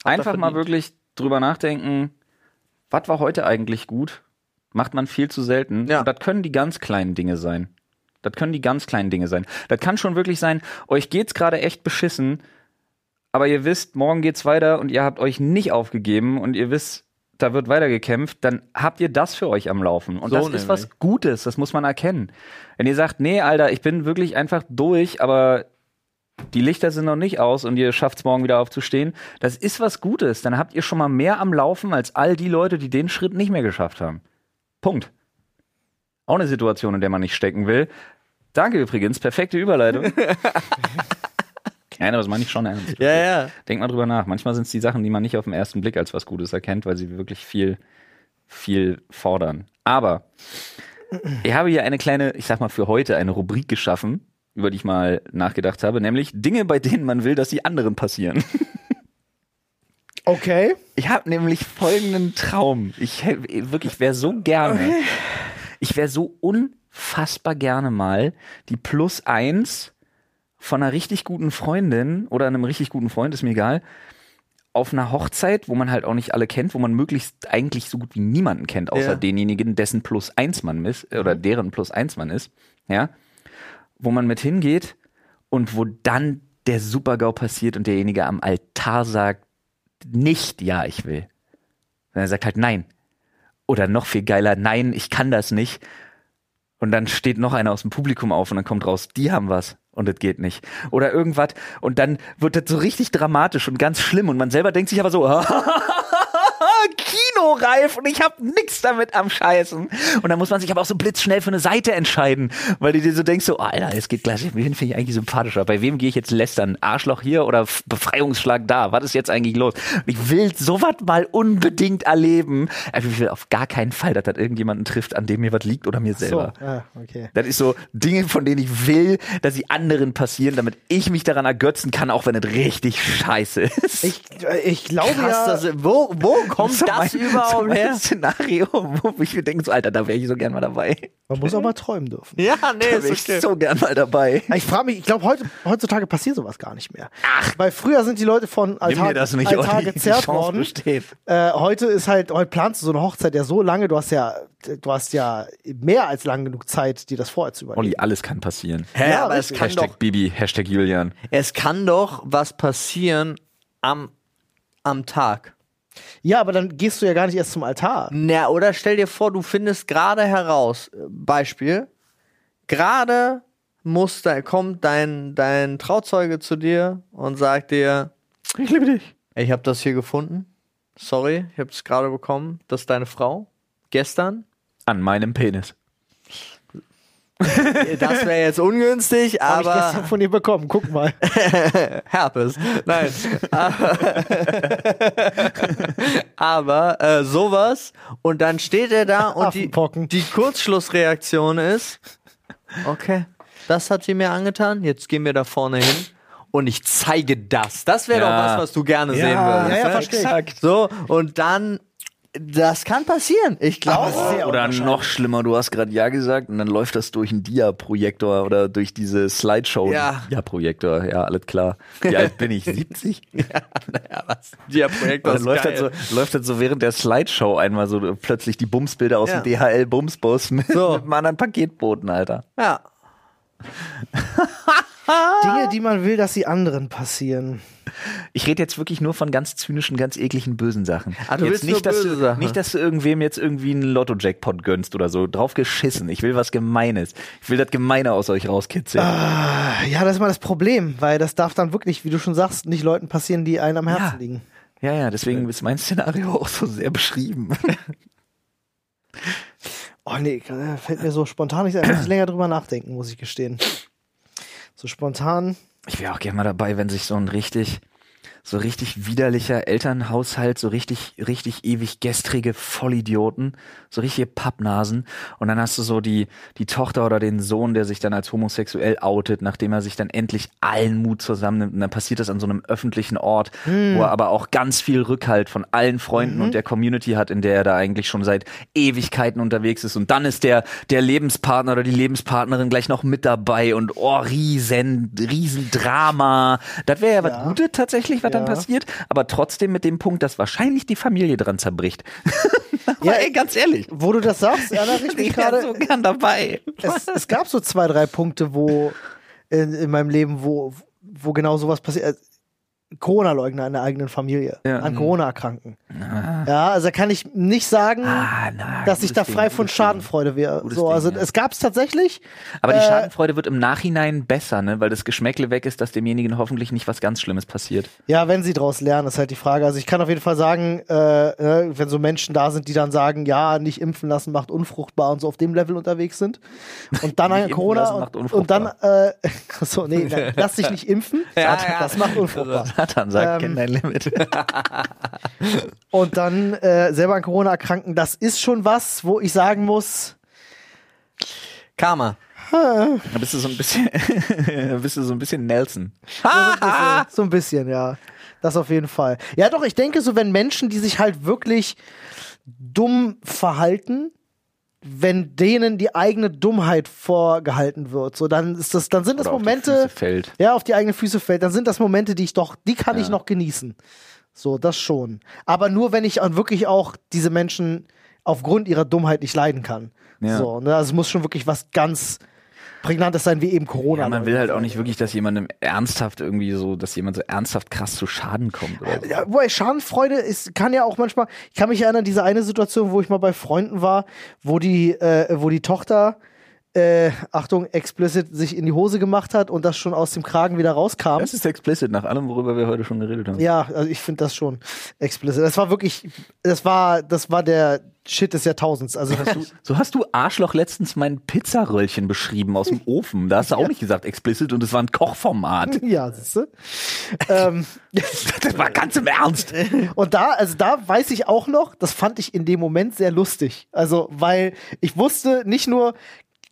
einfach mal wirklich drüber nachdenken, was war heute eigentlich gut? Macht man viel zu selten. Ja. Und das können die ganz kleinen Dinge sein. Das können die ganz kleinen Dinge sein. Das kann schon wirklich sein, euch geht's gerade echt beschissen, aber ihr wisst, morgen geht's weiter und ihr habt euch nicht aufgegeben und ihr wisst, da wird weitergekämpft, dann habt ihr das für euch am Laufen. Und So das nämlich. ist was Gutes, das muss man erkennen. Wenn ihr sagt, nee, Alter, ich bin wirklich einfach durch, aber die Lichter sind noch nicht aus und ihr schafft es morgen wieder aufzustehen, das ist was Gutes. Dann habt ihr schon mal mehr am Laufen als all die Leute, die den Schritt nicht mehr geschafft haben. Punkt. Auch eine Situation, in der man nicht stecken will. Danke übrigens, perfekte Überleitung. Nein, aber das meine ich schon ernst. Ja, ja. Denk mal drüber nach. Manchmal sind es die Sachen, die man nicht auf den ersten Blick als was Gutes erkennt, weil sie wirklich viel, viel fordern. Aber ich habe hier eine kleine, ich sag mal für heute, eine Rubrik geschaffen, über die ich mal nachgedacht habe, nämlich Dinge, bei denen man will, dass die anderen passieren. Okay. Ich habe nämlich folgenden Traum. Ich wirklich wäre so gerne, ich wäre so unfassbar gerne mal die Plus eins von einer richtig guten Freundin oder einem richtig guten Freund, ist mir egal, auf einer Hochzeit, wo man halt auch nicht alle kennt, wo man möglichst eigentlich so gut wie niemanden kennt, außer Ja. denjenigen, dessen Plus eins man ist, oder deren Plus eins man ist, ja, wo man mit hingeht und wo dann der Supergau passiert und derjenige am Altar sagt, nicht, ja, ich will. Und er sagt halt nein. Oder noch viel geiler, nein, ich kann das nicht. Und dann steht noch einer aus dem Publikum auf und dann kommt raus, die haben was und das geht nicht. Oder irgendwas und dann wird das so richtig dramatisch und ganz schlimm und man selber denkt sich aber so, Kinoreif und ich hab nix damit am Scheißen. Und dann muss man sich aber auch so blitzschnell für eine Seite entscheiden, weil du dir so denkst, so, Alter, es geht gleich, wen finde ich eigentlich sympathischer? Bei wem gehe ich jetzt lästern? Arschloch hier oder Befreiungsschlag da? Was ist jetzt eigentlich los? Und ich will sowas mal unbedingt erleben. Aber ich will auf gar keinen Fall, dass das irgendjemanden trifft, an dem mir was liegt oder mir So. selber. Ah, okay. Das ist so Dinge, von denen ich will, dass sie anderen passieren, damit ich mich daran ergötzen kann, auch wenn es richtig scheiße ist. Ich, äh, ich glaube Krass, ja. das, wo, wo kommt So das so überhaupt her? Szenario, wo ich mir denke, so, Alter, da wäre ich so gern mal dabei. man muss auch mal träumen dürfen. Ja, nee, Da ist wäre ich okay. so gern mal dabei. Ich frage mich, ich glaube, heute, heutzutage passiert sowas gar nicht mehr. Ach. Weil früher sind die Leute von Altar, Altar Olli. Die gezerrt worden. Äh, heute ist halt, heute planst du so eine Hochzeit ja so lange, du hast ja, du hast ja mehr als lang genug Zeit, dir das vorher zu überlegen. Olli, alles kann passieren. Hä, Ja, aber es kann, Hashtag doch, Bibi, Hashtag Julian. es kann doch was passieren am, am Tag. Ja, aber dann gehst du ja gar nicht erst zum Altar. Na, oder stell dir vor, du findest gerade heraus, äh, Beispiel, gerade muss da, kommt dein, dein Trauzeuge zu dir und sagt dir, Ich liebe dich. ich habe das hier gefunden. Sorry, ich habe es gerade bekommen. Das ist deine Frau. Gestern. An meinem Penis. Das wäre jetzt ungünstig, Hab ich aber gestern von dir bekommen, guck mal. Herpes. Nein. aber äh, sowas und dann steht er da und die, die Kurzschlussreaktion ist, okay, das hat sie mir angetan, jetzt gehen wir da vorne hin und ich zeige das. Das wäre Ja. doch was, was du gerne Ja, sehen würdest. ja, ja, ne? verstehe ich. So, und dann Das kann passieren. Ich glaube. sehr Oder noch schlimmer, du hast gerade Ja gesagt und dann läuft das durch einen Dia-Projektor oder durch diese Slideshow. Ja. Dia-Projektor, ja, alles klar. Wie alt bin ich? 70? Naja, was? Ja, Projekt Und dann läuft das, so, läuft das so während der Slideshow einmal so plötzlich die Bumsbilder aus Ja. dem DHL-Bumsbus mit, So. mit einem anderen Paketboten, Alter. Ja. Dinge, die man will, dass sie anderen passieren. Ich rede jetzt wirklich nur von ganz zynischen, ganz ekligen, bösen Sachen. Ah, du jetzt willst nicht, dass du, Sachen. nicht, dass du irgendwem jetzt irgendwie einen Lotto-Jackpot gönnst oder so. Drauf geschissen. Ich will was Gemeines. Ich will das Gemeine aus euch rauskitzeln. Ah, Ja, das ist mal das Problem, weil das darf dann wirklich, wie du schon sagst, nicht Leuten passieren, die einem am Herzen Ja. liegen. Ja, ja, deswegen ist mein Szenario auch so sehr beschrieben. Oh nee, äh, fällt mir so spontan nicht ein. Muss ich länger drüber nachdenken, muss ich gestehen. So spontan. Ich wäre auch gerne mal dabei, wenn sich so ein richtig, so richtig widerlicher Elternhaushalt, so richtig, richtig ewig gestrige Vollidioten, so richtige Pappnasen. Und dann hast du so die, die Tochter oder den Sohn, der sich dann als homosexuell outet, nachdem er sich dann endlich allen Mut zusammennimmt. Und dann passiert das an so einem öffentlichen Ort, wo er aber auch ganz viel Rückhalt von allen Freunden und der Community hat, in der er da eigentlich schon seit Ewigkeiten unterwegs ist. Und dann ist der, der Lebenspartner oder die Lebenspartnerin gleich noch mit dabei und oh, riesen, riesen Drama. Das wäre ja was Ja. Gutes tatsächlich, was Ja. passiert, aber trotzdem mit dem Punkt, dass wahrscheinlich die Familie dran zerbricht. Ja, ey, ganz ehrlich. Wo du das sagst, erinnere ich wäre gerade. so gern dabei. es, es gab so zwei, drei Punkte, wo in, in meinem Leben, wo, wo genau sowas passiert. Corona-Leugner in der eigenen Familie, Ja. an Corona erkranken. Ja, also da kann ich nicht sagen, Ah, na, dass ich da frei Ding, von. Schadenfreude wäre. So, Ding, also ja. es gab es tatsächlich. Aber die Äh, Schadenfreude wird im Nachhinein besser, ne? weil das Geschmäckle weg ist, dass demjenigen hoffentlich nicht was ganz Schlimmes passiert. Ja, wenn sie daraus lernen, ist halt die Frage. Also ich kann auf jeden Fall sagen, äh, äh, wenn so Menschen da sind, die dann sagen, ja, nicht impfen lassen macht unfruchtbar und so auf dem Level unterwegs sind und dann an Corona und, und dann, äh, so nee, lass dich nicht impfen, Ja, das, ja. das macht unfruchtbar. Satan sagt, Ähm, kenn dein Limit. Und dann äh, selber an Corona erkranken, das ist schon was, wo ich sagen muss, Karma. Da bist du so ein bisschen, bist du so ein bisschen Nelson. so ein bisschen, so ein bisschen, ja. Das auf jeden Fall. Ja, doch, ich denke so, wenn Menschen, die sich halt wirklich dumm verhalten, wenn denen die eigene Dummheit vorgehalten wird, so dann ist das, dann sind das Oder auf die Momente, Füße fällt. ja, auf die eigene Füße fällt, dann sind das Momente, die ich doch, die kann ich Ja. noch genießen. So, das schon. Aber nur, wenn ich wirklich auch diese Menschen aufgrund ihrer Dummheit nicht leiden kann. Ja. So, ne? Also es muss schon wirklich was ganz Prägnantes sein, wie eben Corona. Ja, man will halt auch nicht wirklich, dass jemandem ernsthaft irgendwie so, dass jemand so ernsthaft krass zu Schaden kommt oder so. Ja, wobei Schadenfreude ist, kann ja auch manchmal, ich kann mich erinnern, diese eine Situation, wo ich mal bei Freunden war, wo die, äh, wo die Tochter, äh, Achtung, explicit sich in die Hose gemacht hat und das schon aus dem Kragen wieder rauskam. Das ist explicit nach allem, worüber wir heute schon geredet haben. Ja, also ich finde das schon explicit. Das war wirklich, das war, das war der Shit des Jahrtausends. Also So hast du Arschloch letztens mein Pizzaröllchen beschrieben aus dem Ofen. Da hast du auch nicht gesagt explicit und es war ein Kochformat. ja, siehst du? ähm, Das war ganz im Ernst. Und da, also da weiß ich auch noch, das fand ich in dem Moment sehr lustig. Also, weil ich wusste nicht nur,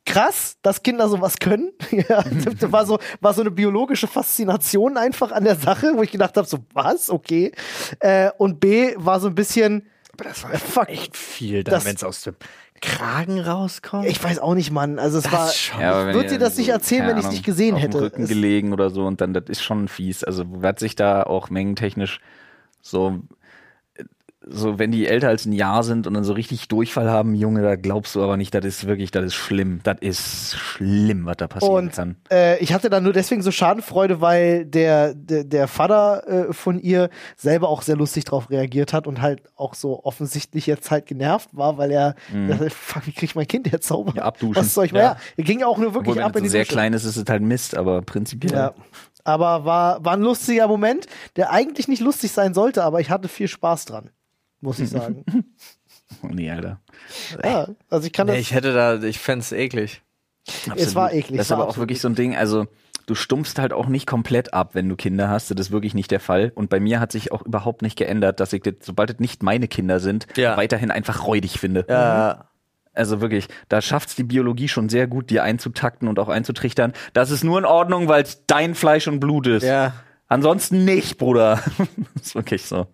krass, dass Kinder sowas können. ja, das war so, war so eine biologische Faszination einfach an der Sache, wo ich gedacht habe, so, was? Okay. Äh, und B war so ein bisschen, Aber das war fuck, echt viel, dann, wenn es aus dem Kragen rauskommt. ich weiß auch nicht, Mann. Also es Das war, schon- Ja, wenn würde dir das nicht erzählen, wenn ich es nicht gesehen auf hätte. Dem Rücken Es- gelegen oder so und dann, das ist schon fies. Also, wird sich da auch mengentechnisch so, so, wenn die älter als ein Jahr sind und dann so richtig Durchfall haben, Junge, da glaubst du aber nicht, das ist wirklich, das ist schlimm. Das ist schlimm, was da passieren Und kann. äh, ich hatte dann nur deswegen so Schadenfreude, weil der, der, der Vater äh, von ihr selber auch sehr lustig drauf reagiert hat und halt auch so offensichtlich jetzt halt genervt war, weil er, dachte, fuck, wie krieg ich mein Kind jetzt sauber? Mhm. Ja, abduschen. Was soll ich mal? Ja. Ja. er ging ja auch nur wirklich Obwohl, wenn ab in so die sehr Dusche. klein ist, ist es halt Mist, aber prinzipiell. Ja. Aber war, war ein lustiger Moment, der eigentlich nicht lustig sein sollte, aber ich hatte viel Spaß dran, muss ich sagen. Oh, nee, Alter. ja, also ich kann das. nee, ich hätte da, ich fände es eklig. Es war eklig, Das ist war aber auch absolut wirklich so ein Ding, also du stumpfst halt auch nicht komplett ab, wenn du Kinder hast. Das ist wirklich nicht der Fall. Und bei mir hat sich auch überhaupt nicht geändert, dass ich, das, sobald es nicht meine Kinder sind, Ja. weiterhin einfach räudig finde. Ja, Also wirklich, da schafft's die Biologie schon sehr gut, dir einzutakten und auch einzutrichtern. Das ist nur in Ordnung, weil es dein Fleisch und Blut ist. ja. Ansonsten nicht, Bruder. ist wirklich so.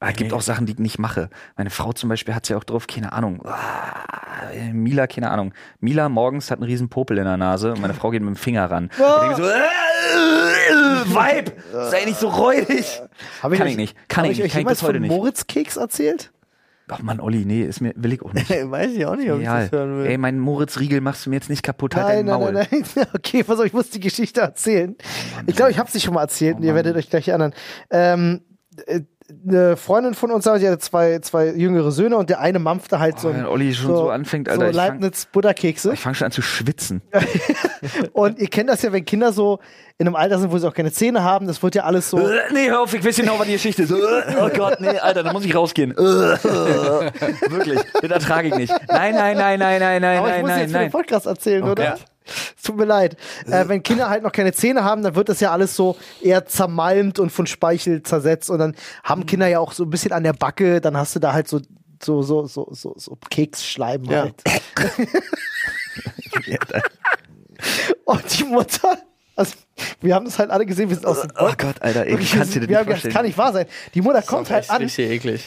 Aber es gibt auch Sachen, die ich nicht mache. Meine Frau zum Beispiel hat ja auch drauf, keine Ahnung. Ah, Mila, keine Ahnung. Mila morgens hat einen riesen Popel in der Nase und meine Frau geht mit dem Finger ran. Ah. Ich denke so, äh, Vibe, sei nicht so räudig. Hab Kann euch- ich nicht. Kann hab ich nicht. Kann ich bis heute nicht. Moritz-Keks erzählt? Ach Mann, Olli, nee, ist mir, will ich auch nicht. Weiß ich auch nicht, ob ich das hören will. Ey, mein Moritz-Riegel machst du mir jetzt nicht kaputt, halt Nein, dein nein, Maul. nein, nein. Okay, pass auf, ich muss die Geschichte erzählen. ich glaube, ich habe sie schon mal erzählt und ihr werdet euch gleich erinnern. Ähm, äh, eine Freundin von uns, die hatte zwei, zwei jüngere Söhne und der eine mampfte halt so, Oh, ein- wenn Olli schon so anfängt, Alter, so ich fang- Leibniz Butterkekse. Ich fange schon an zu schwitzen. Und ihr kennt das ja, wenn Kinder so in einem Alter sind, wo sie auch keine Zähne haben, das wird ja alles so. Äh, nee, hör auf, ich weiß genau, was die Geschichte ist. Oh Gott, nee, Alter, da muss ich rausgehen. Wirklich, das ertrage ich nicht. Nein, nein, nein, nein, nein, nein, Aber ich nein, muss nein, jetzt für den nein. Podcast erzählen, oder? Gott. Tut mir leid. Äh, wenn Kinder halt noch keine Zähne haben, dann wird das ja alles so eher zermalmt und von Speichel zersetzt. Und dann haben Kinder ja auch so ein bisschen an der Backe, dann hast du da halt so, so, so, so, so, so Keksschleim Ja. halt. Und die Mutter, also wir haben das halt alle gesehen, wir sind aus dem Oh Gott, Alter, ich kannst dir nicht gedacht, das vorstellen. kann nicht wahr sein. Die Mutter kommt halt an,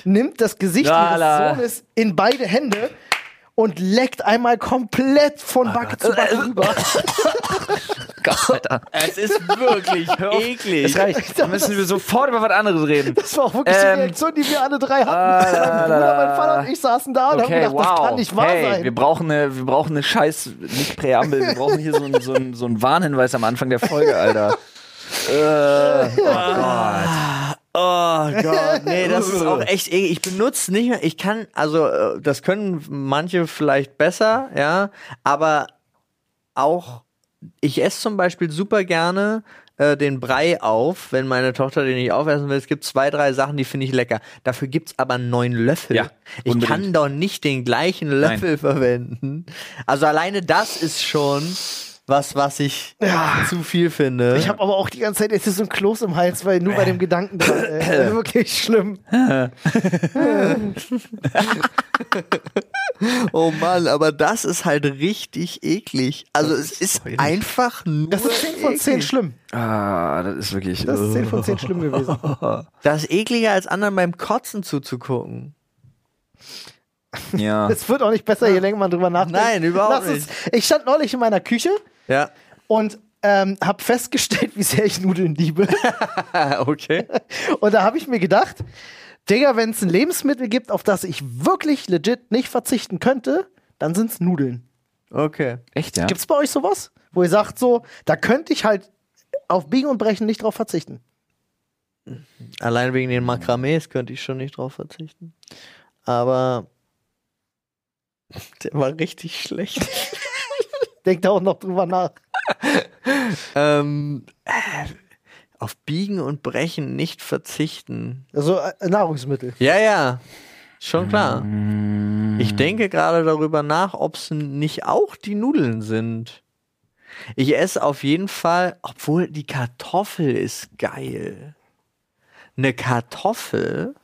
nimmt das Gesicht ihres. Sohnes in beide Hände und leckt einmal komplett von Backe zu Backe rüber. Gott, Alter. Es ist wirklich eklig. Es reicht. Da müssen wir sofort über was anderes reden. Das war auch wirklich die Ähm, Reaktion, die wir alle drei hatten. Ah, mein Bruder, mein Vater und ich saßen da und haben Okay, gedacht, wow. das kann nicht wahr hey, sein. Wir brauchen eine, wir brauchen eine Scheiß, nicht Präambel, wir brauchen hier so einen so einen- so einen Warnhinweis am Anfang der Folge, Alter. äh, oh Gott. Oh Gott, nee, das ist auch echt eklig. Ich benutze nicht mehr, ich kann, also äh, das können manche vielleicht besser, ja, aber auch, ich esse zum Beispiel super gerne äh, den Brei auf, wenn meine Tochter den nicht aufessen will. Es gibt zwei, drei Sachen, die finde ich lecker. Dafür gibt's aber neun Löffel. Ja, ich kann doch nicht den gleichen Löffel verwenden. Also alleine das ist schon was, was ich zu viel finde. Ich habe aber auch die ganze Zeit jetzt so ein Kloß im Hals, weil nur bei dem Gedanken dran, ey. Wirklich schlimm. Oh Mann, aber das ist halt richtig eklig. Also es ist einfach nur Das ist 10 von 10 eklig. schlimm. Ah, das ist wirklich. Das ist 10 von 10 schlimm gewesen. Das ist ekliger als anderen beim Kotzen zuzugucken. Ja. Es wird auch nicht besser, je länger man drüber nachdenkt. Nein, überhaupt Lass uns- Ich stand neulich in meiner Küche Ja. und ähm, habe festgestellt, wie sehr ich Nudeln liebe. okay. Und da habe ich mir gedacht, Digga, wenn es ein Lebensmittel gibt, auf das ich wirklich legit nicht verzichten könnte, dann sind's Nudeln. Okay. Echt, ja? Gibt's bei euch sowas? Wo ihr sagt so, da könnte ich halt auf Biegen und Brechen nicht drauf verzichten. Allein wegen den Makramees könnte ich schon nicht drauf verzichten. Aber der war richtig schlecht. Denkt da auch noch drüber nach. ähm, äh, auf Biegen und Brechen nicht verzichten. Also äh, Nahrungsmittel. Ja, ja. Schon klar. Mm. Ich denke gerade darüber nach, ob es nicht auch die Nudeln sind. Ich esse auf jeden Fall, obwohl die Kartoffel ist geil. Eine Kartoffel?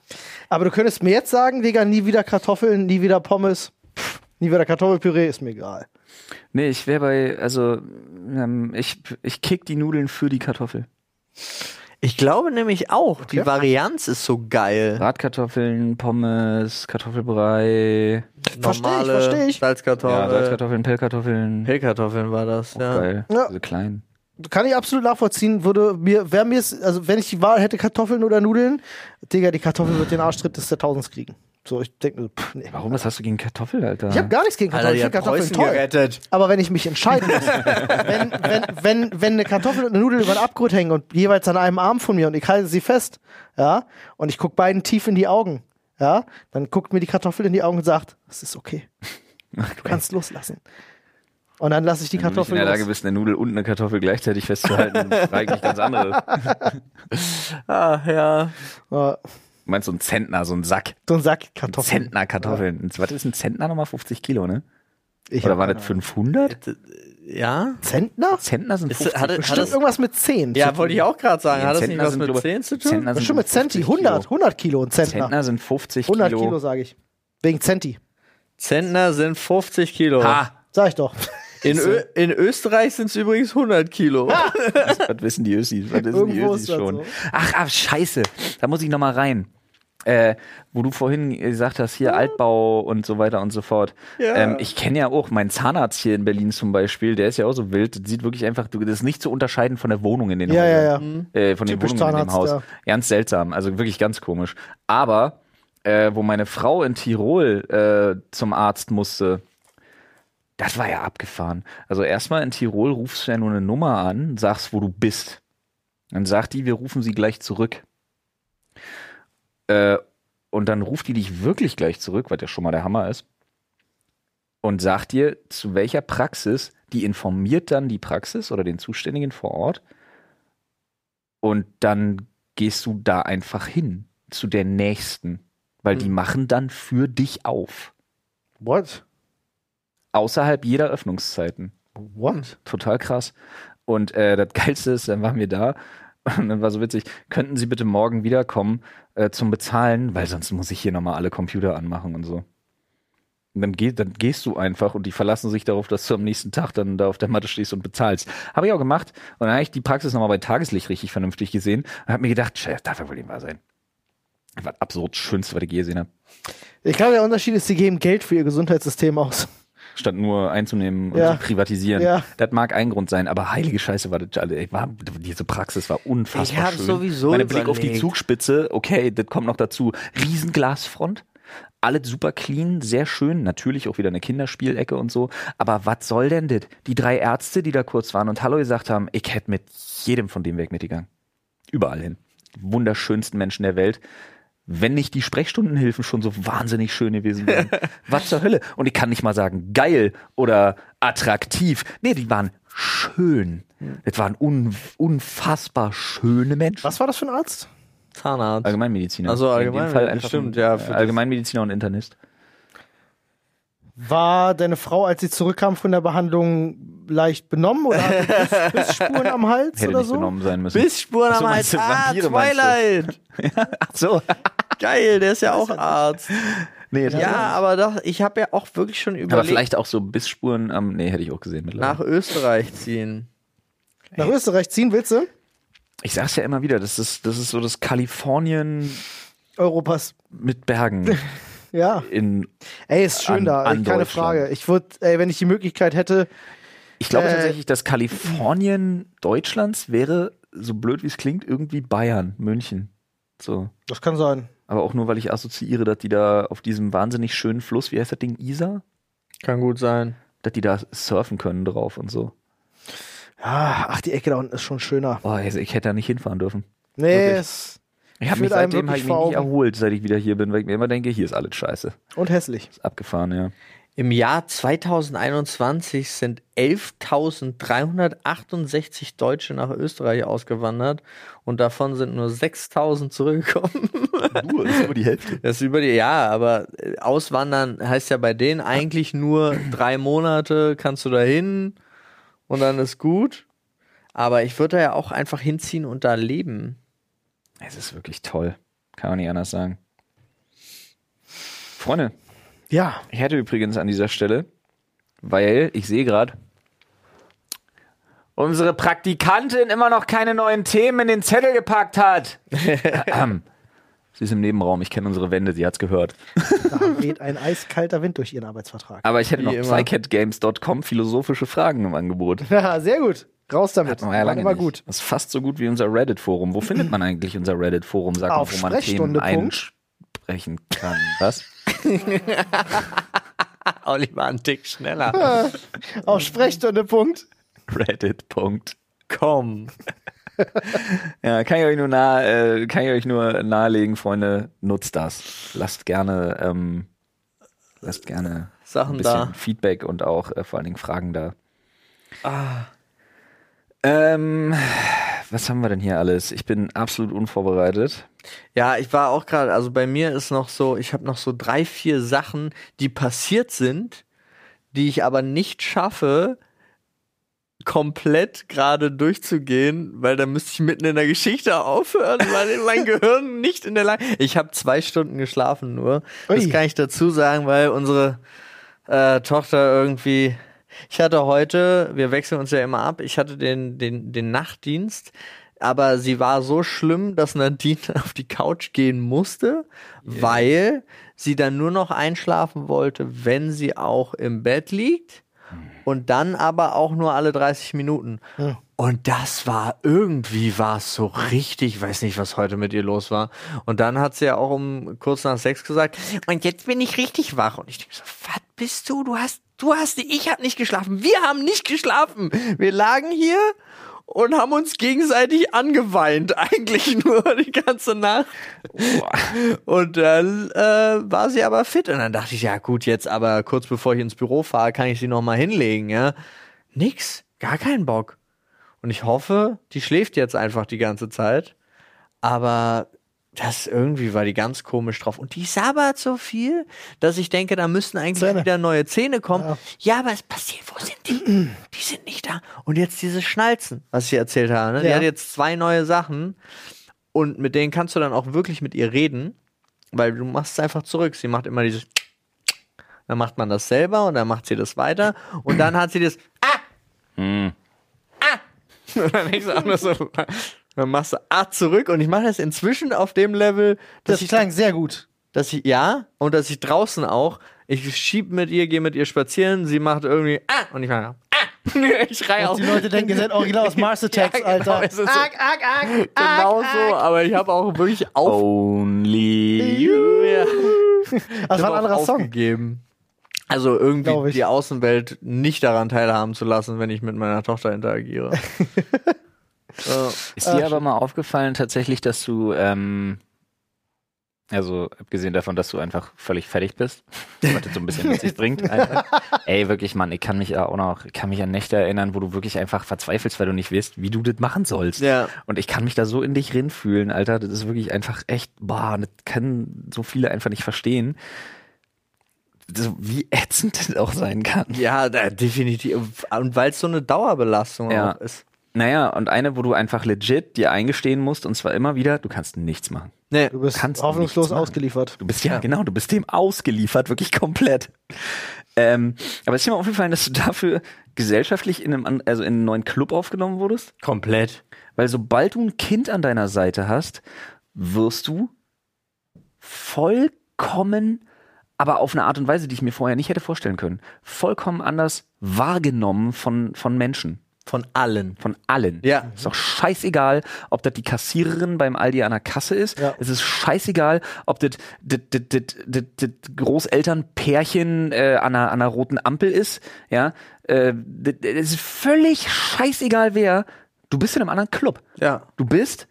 Aber du könntest mir jetzt sagen, Digga, nie wieder Kartoffeln, nie wieder Pommes, pff, nie wieder Kartoffelpüree, ist mir egal. Nee, ich wäre bei, also, ähm, ich, ich kick die Nudeln für die Kartoffel. Ich glaube nämlich auch, die Okay. Varianz ist so geil. Bratkartoffeln, Pommes, Kartoffelbrei, Versteh ich, Normale versteh ich. Salzkartoffeln. ja, Salzkartoffeln, Pellkartoffeln. Pellkartoffeln war das, Auch ja. geil. Ja. Diese kleinen. Kann ich absolut nachvollziehen, würde mir, wäre mir also wenn ich die Wahl hätte, Kartoffeln oder Nudeln, Digga, die Kartoffel wird den Arschtritt des Jahrtausends kriegen. So, ich denke mir, pff, nee. Warum, was hast du gegen Kartoffel, Alter? Ich habe gar nichts gegen Alter, Kartoffeln, die ich finde Kartoffeln toll. gerettet. Aber wenn ich mich entscheiden muss, wenn, wenn, wenn, wenn eine Kartoffel und eine Nudel über den Abgrund hängen und jeweils an einem Arm von mir und ich halte sie fest, ja, und ich gucke beiden tief in die Augen, ja, dann guckt mir die Kartoffel in die Augen und sagt, es ist okay. Du kannst loslassen. Und dann lasse ich die Wenn du nicht Kartoffel in der Lage bist, eine Nudel und eine Kartoffel gleichzeitig festzuhalten, frage ich mich ganz anderes. Ah, ja. Äh, Du meinst so ein Zentner, so ein Sack. so ein Sack Ein Kartoffeln. Zentner Kartoffeln. Was ist ein Zentner nochmal? 50 Kilo, ne? Ich Oder war das 500? Ja? Zentner? Zentner sind Ist, 50 hat, hat Bestimmt das, irgendwas mit 10. ja, wollte ich auch gerade sagen. Nee, Hat das nicht Zentner was sind, mit glaube- 10 zu tun? Zentner sind Bestimmt mit Centi. 50 Kilo. 100, 100 Kilo ein Zentner. Zentner sind 50 100 Kilo. Kilo, sage ich. Wegen Centi. Zentner sind 50 Kilo. Ha! Sag ich doch. In, Ö in Österreich sind es übrigens 100 Kilo. Was wissen die Össis? Was wissen die Irgendwo Össis ist das schon? so. Ach, ach, scheiße. Da muss ich nochmal rein. Äh, wo du vorhin gesagt hast, hier Altbau und so weiter und so fort. Ja. Ähm, ich kenne ja auch meinen Zahnarzt hier in Berlin zum Beispiel, der ist ja auch so wild. Sieht wirklich einfach, du- das ist nicht zu unterscheiden von der Wohnung in den Ja, ja, Häusern. ja. Äh, von Typisch den Wohnungen in dem Haus. Zahnarzt, Ganz seltsam, also wirklich ganz komisch. Aber äh, wo meine Frau in Tirol äh, zum Arzt musste, das war ja abgefahren. Also erstmal in Tirol rufst du ja nur eine Nummer an, sagst, wo du bist. Dann sagt die, wir rufen sie gleich zurück. Äh, und dann ruft die dich wirklich gleich zurück, was ja schon mal der Hammer ist. Und sagt dir, zu welcher Praxis, die informiert dann die Praxis oder den Zuständigen vor Ort. Und dann gehst du da einfach hin, zu der nächsten. Weil die machen dann für dich auf. What? Außerhalb jeder Öffnungszeiten. What? Total krass. Und äh, das Geilste ist, dann waren wir da und dann war so witzig, könnten Sie bitte morgen wiederkommen äh, zum Bezahlen, weil sonst muss ich hier nochmal alle Computer anmachen und so. Und dann, geh, dann gehst du einfach und die verlassen sich darauf, dass du am nächsten Tag dann da auf der Matte stehst und bezahlst. Habe ich auch gemacht. Und dann habe ich die Praxis nochmal bei Tageslicht richtig vernünftig gesehen und habe mir gedacht, Chef, darf ja wohl nicht wahr sein. Das absurd Schönste, was ich je gesehen habe. Ich glaube, der Unterschied ist, sie geben Geld für ihr Gesundheitssystem aus. Statt nur einzunehmen und Ja. zu privatisieren. Ja. Das mag ein Grund sein, aber heilige Scheiße war das, ey, war, diese Praxis war unfassbar Ich hab schön. sowieso Meine Blick auf die. Zugspitze, okay, das kommt noch dazu. Riesenglasfront. Alles super clean, sehr schön. Natürlich auch wieder eine Kinderspielecke und so. Aber was soll denn das? Die drei Ärzte, die da kurz waren und Hallo gesagt haben, ich hätte mit jedem von dem Weg mitgegangen. Überall hin. Die wunderschönsten Menschen der Welt. Wenn nicht die Sprechstundenhilfen schon so wahnsinnig schön gewesen wären. Was zur Hölle? Und ich kann nicht mal sagen geil oder attraktiv. Nee, die waren schön. Das waren un unfassbar schöne Menschen. Was war das für ein Arzt? Zahnarzt. Allgemeinmediziner. Ach so, In dem Allgemein- Fall einfach stimmt, ja, Allgemeinmediziner und Internist. War deine Frau, als sie zurückkam von der Behandlung, leicht benommen oder hatte Biss, Bissspuren am Hals Hätte oder nicht so? benommen sein müssen. Bissspuren am Hals. Ah, Vampire? Twilight. Ach so. Geil, der ist ja auch Arzt. nee, das Ja, aber doch, ich habe ja auch wirklich schon aber überlegt, vielleicht auch so Bissspuren am. Nee, hätte ich auch gesehen mittlerweile. nach Österreich ziehen. Nach Österreich ziehen willst du? Ich sag's ja immer wieder, das ist, das ist so das Kalifornien Europass. mit Bergen Ja. in Ey, ist schön An- da, an keine. Frage. Ich würde, ey, wenn ich die Möglichkeit hätte, Ich glaube Äh, tatsächlich, dass Kalifornien Deutschlands wäre, so blöd wie es klingt, irgendwie Bayern, München. So. das kann sein. Aber auch nur, weil ich assoziiere, dass die da auf diesem wahnsinnig schönen Fluss, wie heißt das Ding, Isar? Kann gut sein. Dass die da surfen können drauf und so. Ja, ach, die Ecke da unten ist schon schöner. Boah, also ich hätte da nicht hinfahren dürfen. Nee, es Ich habe mich seitdem halt mich nicht erholt, seit ich wieder hier bin, weil ich mir immer denke, hier ist alles scheiße. und hässlich. Ist abgefahren, ja. Im Jahr 2021 sind 11.368 Deutsche nach Österreich ausgewandert und davon sind nur 6.000 zurückgekommen. Du, das ist über die Hälfte. Das ist über die, ja, aber äh, auswandern heißt ja bei denen eigentlich nur drei Monate kannst du da hin und dann ist gut. Aber ich würde da ja auch einfach hinziehen und da leben. Es ist wirklich toll. Kann man nicht anders sagen. Freunde, Ja, ich hätte übrigens an dieser Stelle, weil ich sehe gerade, unsere Praktikantin immer noch keine neuen Themen in den Zettel gepackt hat. Sie ist im Nebenraum, ich kenne unsere Wände, sie hat's gehört. da weht ein eiskalter Wind durch ihren Arbeitsvertrag. Aber ich hätte Wie noch psycatgames.com philosophische Fragen im Angebot. Ja, sehr gut. Raus damit. Wir ja War lange nicht. gut. Das ist fast so gut wie unser Reddit-Forum. Wo findet man eigentlich unser Reddit-Forum? Sag Auf mal, wo man Themen einsprechen kann. Was? Oliver ein Tick schneller. Auf Sprechstunde, Punkt. Reddit. Punkt. Komm. Ja, kann ich euch nur nahe, äh, kann ich euch nur nahelegen, Freunde, nutzt das. Lasst gerne, ähm, lasst gerne ein Sachen bisschen da. Feedback und auch äh, vor allen Dingen Fragen da. Ah, Ähm, was haben wir denn hier alles? Ich bin absolut unvorbereitet. Ja, ich war auch gerade, also bei mir ist noch so, ich habe noch so drei, vier Sachen, die passiert sind, die ich aber nicht schaffe, komplett gerade durchzugehen, weil da müsste ich mitten in der Geschichte aufhören, weil mein Gehirn nicht in der Lage. Ich habe zwei Stunden geschlafen nur. Das Ui. kann ich dazu sagen, weil unsere äh, Tochter irgendwie. Ich hatte heute, wir wechseln uns ja immer ab, ich hatte den, den, den Nachtdienst aber sie war so schlimm, dass Nadine auf die Couch gehen musste, weil sie dann nur noch einschlafen wollte, wenn sie auch im Bett liegt und dann aber auch nur alle 30 Minuten. Und das war irgendwie war es so richtig, ich weiß nicht, was heute mit ihr los war. Und dann hat sie ja auch um kurz nach sechs gesagt, und jetzt bin ich richtig wach. Und ich denke so, was bist du? Du hast, du hast, ich habe nicht geschlafen. Wir haben nicht geschlafen. Wir lagen hier und haben uns gegenseitig angeweint, eigentlich nur die ganze Nacht. Und dann äh, war sie aber fit. Und dann dachte ich, ja gut, jetzt aber kurz bevor ich ins Büro fahre, kann ich sie noch mal hinlegen, ja. Nix, gar keinen Bock. Und ich hoffe, die schläft jetzt einfach die ganze Zeit. Aber das irgendwie war die ganz komisch drauf. Und die sabbert so viel, dass ich denke, da müssten eigentlich Zähne. wieder neue Zähne kommen. Ja. Ja. aber es passiert, wo sind die? die sind nicht da. Und jetzt diese Schnalzen, was ich erzählt habe. Ne? Die Ja. hat jetzt zwei neue Sachen. Und mit denen kannst du dann auch wirklich mit ihr reden, weil du machst es einfach zurück. Sie macht immer dieses. Dann macht man das selber und dann macht sie das weiter. Und dann hat sie das. Ah! Und dann denkst du auch nur so. Dann machst du A zurück und ich mache das inzwischen auf dem Level, dass Das ich klang sehr gut. dass ich, ja, und dass ich draußen auch, ich schieb mit ihr, gehe mit ihr spazieren, sie macht irgendwie, ah, und ich mache, ah, ich schreie auch. Die Leute denken, ihr seid original aus Mars Attacks, Ja, genau, Alter. so- Arg, arg, arg, Genau arg, so, aber ich habe auch wirklich auf, Only you. ja, Das war ein anderer Song. aufgegeben. Also irgendwie ich. die Außenwelt nicht daran teilhaben zu lassen, wenn ich mit meiner Tochter interagiere. Äh, Ist dir aber mal aufgefallen tatsächlich, dass du, ähm, also abgesehen davon, dass du einfach völlig fertig bist, was das so ein bisschen mit sich bringt. Einfach. Ey, wirklich, Mann, ich kann mich ja auch noch, ich kann mich an Nächte erinnern, wo du wirklich einfach verzweifelst, weil du nicht weißt, wie du das machen sollst. Ja. Und ich kann mich da so in dich rinfühlen, Alter. Das ist wirklich einfach echt, boah, das können so viele einfach nicht verstehen. So, wie ätzend das auch sein kann. ja, da, definitiv. Und weil es so eine Dauerbelastung Ja. auch ist. Naja, und eine, wo du einfach legit dir eingestehen musst, und zwar immer wieder, du kannst nichts machen. Nee. Du bist Kannst hoffnungslos ausgeliefert. Du bist ja, genau, du bist dem ausgeliefert, wirklich komplett. Ähm, aber ist dir mal aufgefallen, dass du dafür gesellschaftlich in einem, also in einen neuen Club aufgenommen wurdest? Komplett. Weil sobald du ein Kind an deiner Seite hast, wirst du vollkommen, aber auf eine Art und Weise, die ich mir vorher nicht hätte vorstellen können, vollkommen anders wahrgenommen von, von Menschen. Von allen. Von allen. Ja. Ist doch scheißegal, ob das die Kassiererin beim Aldi an der Kasse ist. Ja. Es ist scheißegal, ob das das- das- das- das- das Großelternpärchen äh, an, einer, an einer roten Ampel ist. Ja. Äh, das, das ist völlig scheißegal, wer. Du bist in einem anderen Club. Ja. Du bist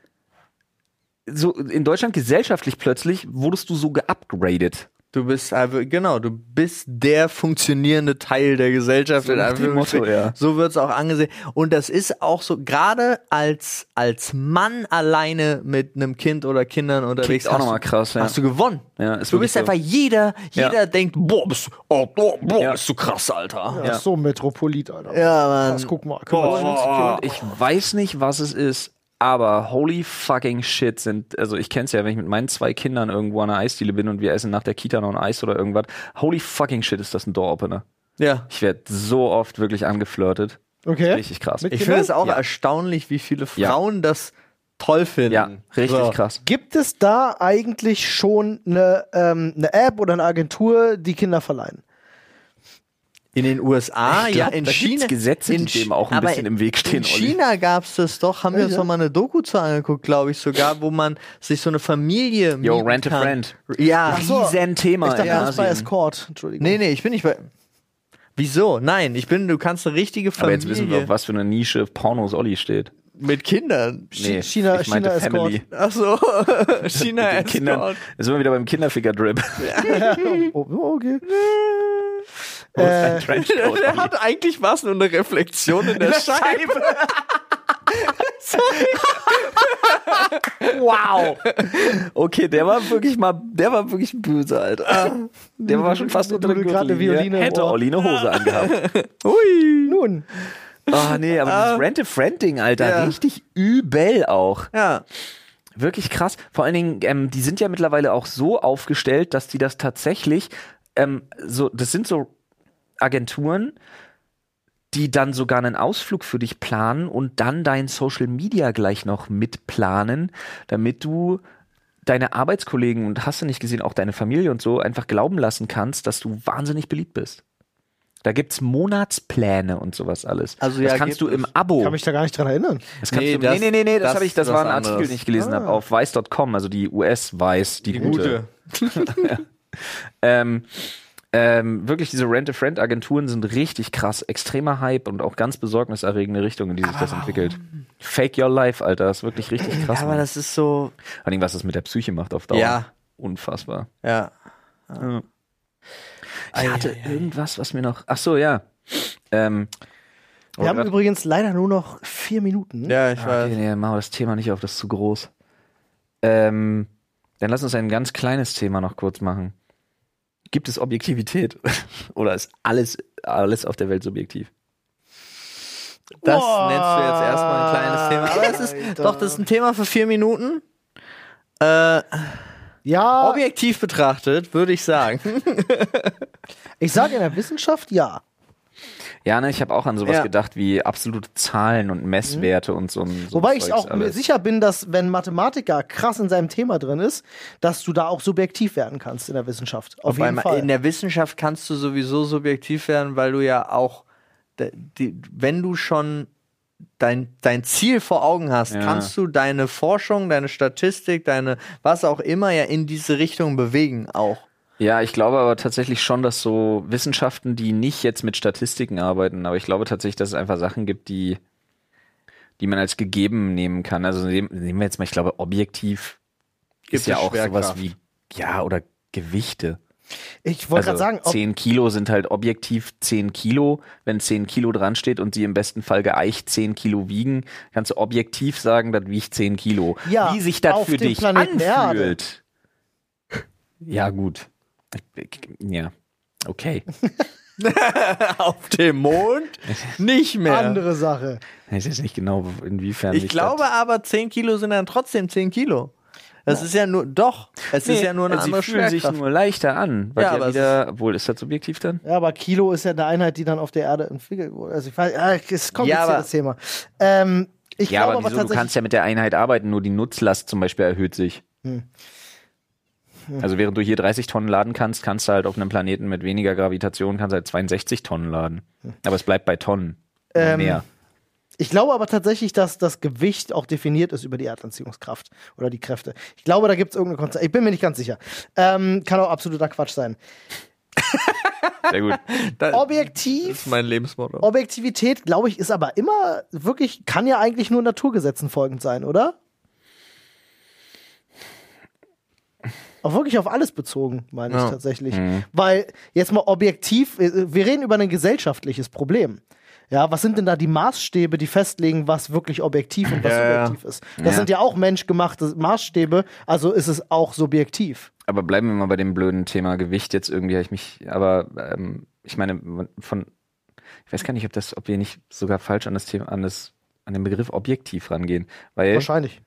so in Deutschland gesellschaftlich plötzlich wurdest du so geupgradet. Du bist also, genau, du bist der funktionierende Teil der Gesellschaft. So in. Motto, ja. So wird's auch angesehen. Und das ist auch so, gerade als, als Mann alleine mit einem Kind oder Kindern unterwegs, auch hast, noch mal du- krass, ja. hast du gewonnen. Ja, ist du bist so. einfach jeder, jeder Ja. denkt, boah, bist, oh, boah, boah, Ja. bist du krass, Alter. Ja, So Metropolit, Alter. Ja, Mann. Das guck mal. Boah. Ich weiß nicht, was es ist, aber holy fucking shit sind, also ich kenn's ja, wenn ich mit meinen zwei Kindern irgendwo an einer Eisdiele bin und wir essen nach der Kita noch ein Eis oder irgendwas, holy fucking shit ist das ein Door-Opener. Ja. Ich werde so oft wirklich angeflirtet. Okay. Richtig krass. Mit Ich finde es auch Ja. erstaunlich, wie viele Ja. Frauen das toll finden. Ja, richtig So. krass. Gibt es da eigentlich schon eine, ähm, eine App oder eine Agentur, die Kinder verleihen? In den USA, Ich ja, glaub, in da China. Gesetze, die in dem Ch- auch ein aber bisschen im Weg stehen, In Olli. China gab's das doch, haben wir uns Ja. doch mal eine Doku zu angeguckt, glaube ich sogar, wo man sich so eine Familie Yo, rent a kann. friend. Ja. So. Riesen Thema Ich dachte, das ist bei. Escort. Entschuldigung. Nee, nee, ich bin nicht bei. Wieso? Nein, ich bin, du kannst eine richtige Aber Familie jetzt wissen wir, auf was für eine Nische Pornos Olli steht. mit Kindern. Nee, China- ich meinte China Family. Ach so, China Mit den Kindern. Escort. Da sind wir wieder beim Kinderficker-Drip. Oh, okay. Ist Äh, Trenchcoat, Der hat eigentlich was, nur eine Reflexion in der Scheibe. Wow. Okay, der war wirklich mal, der war wirklich böse, Alter. Der war schon fast unter der gerade Violine. Hätte. Olli eine Hose angehabt. Hui. Nun, Oh nee, aber dieses Rent-a-Friend-Ding, Alter, Ja. richtig übel auch. Ja. Wirklich krass. Vor allen Dingen, ähm, die sind ja mittlerweile auch so aufgestellt, dass die das tatsächlich, ähm, so, das sind so Agenturen, die dann sogar einen Ausflug für dich planen und dann dein Social Media gleich noch mitplanen, damit du deine Arbeitskollegen und hast du nicht gesehen, auch deine Familie und so einfach glauben lassen kannst, dass du wahnsinnig beliebt bist. Da gibt's Monatspläne und sowas alles. Also das ja, kannst gibt du im es. Abo. Kann mich da gar nicht dran erinnern. Das kannst Nee, du, das- nee, nee, nee, das, das habe ich, das ist war ein was Artikel, anderes. den ich gelesen Ah. habe, auf weiß.com, also die US Weiß, die, gute. Ähm, ähm, wirklich, diese Rent-a-Friend-Agenturen sind richtig krass, extremer Hype und auch ganz besorgniserregende Richtungen, in die sich das entwickelt. Fake Your Life, Alter, ist wirklich richtig krass. Ja, aber Mann. das ist so. Vor allem, was das mit der Psyche macht auf Dauer. Ja. Unfassbar. Ja. Ich hatte irgendwas, was mir noch. Ach so, ja. Ähm, Wir haben übrigens leider nur noch vier Minuten. Ja, ich weiß. okay, nee, machen wir das Thema nicht auf, das ist zu groß. Ähm, dann lass uns ein ganz kleines Thema noch kurz machen. Gibt es Objektivität? Oder ist alles, alles auf der Welt subjektiv? Das Boah. nennst du jetzt erstmal ein kleines Thema. Aber es ist Alter. doch, das ist ein Thema für vier Minuten. Äh, Ja, objektiv betrachtet, würde ich sagen. ich sage in der Wissenschaft ja. Ja, ne, ich habe auch an sowas Ja. gedacht wie absolute Zahlen und Messwerte und so. ein- so Wobei ich auch mir alles. sicher bin, dass wenn Mathematiker krass in seinem Thema drin ist, dass du da auch subjektiv werden kannst in der Wissenschaft. Auf Wobei jeden Fall. In der Wissenschaft kannst du sowieso subjektiv werden, weil du ja auch, die, wenn du schon dein, dein Ziel vor Augen hast, Ja. kannst du deine Forschung, deine Statistik, deine was auch immer ja in diese Richtung bewegen auch. Ja, ich glaube aber tatsächlich schon, dass so Wissenschaften, die nicht jetzt mit Statistiken arbeiten, aber ich glaube tatsächlich, dass es einfach Sachen gibt, die, die man als gegeben nehmen kann. Also nehmen, nehmen wir jetzt mal, ich glaube, objektiv Gibt ist ja auch sowas wie, ja, oder Gewichte. ich wollte Also gerade sagen, ob, 10 Kilo sind halt objektiv 10 Kilo. Wenn 10 Kilo dran steht und sie im besten Fall geeicht 10 Kilo wiegen, kannst du objektiv sagen, das wiegt 10 Kilo. Ja, Wie sich das für dich Planeten Erde. anfühlt. Ja, gut. Ja, okay. Auf dem Mond nicht mehr. andere Sache. Ich weiß jetzt nicht genau, inwiefern Ich glaube aber, 10 Kilo sind dann trotzdem 10 Kilo. Das ist ja nur, doch, es das, ist ja nur eine also andere sie fühlen sich nur leichter an. Weil Ja, ja, aber wieder, obwohl, ist das subjektiv dann? Ja, aber Kilo ist ja eine Einheit, die dann auf der Erde entwickelt wurde. Also ich weiß, ja, es ist ein Ja, kompliziertes Thema. Ähm, ich Ja, glaube aber aber wieso? Du kannst ja mit der Einheit arbeiten, nur die Nutzlast zum Beispiel erhöht sich. Hm. Also während du hier 30 Tonnen laden kannst, kannst du halt auf einem Planeten mit weniger Gravitation kannst du halt 62 Tonnen laden. Aber es bleibt bei Tonnen. Ähm, mehr. ich glaube aber tatsächlich, dass das Gewicht auch definiert ist über die Erdanziehungskraft oder die Kräfte. Ich glaube, da gibt es irgendeine Konzept. Ich bin mir nicht ganz sicher. Ähm, kann auch absoluter Quatsch sein. Sehr gut. Das Objektiv. ist mein Lebensmotto. Objektivität, glaube ich, ist aber immer wirklich, kann ja eigentlich nur Naturgesetzen folgend sein, oder? Auch wirklich auf alles bezogen, meine ich Ja. tatsächlich. Mhm. Weil jetzt mal objektiv, äh, wir reden über ein gesellschaftliches Problem. Ja, was sind denn da die Maßstäbe, die festlegen, was wirklich objektiv und was Ja, subjektiv ist? Das Ja. sind ja auch menschgemachte Maßstäbe, also ist es auch subjektiv. Aber bleiben wir mal bei dem blöden Thema Gewicht jetzt irgendwie, ich mich, aber ähm, ich meine, von, ich weiß gar nicht, ob das, ob wir nicht sogar falsch an das Thema, an das, an den Begriff objektiv rangehen. Weil, Wahrscheinlich.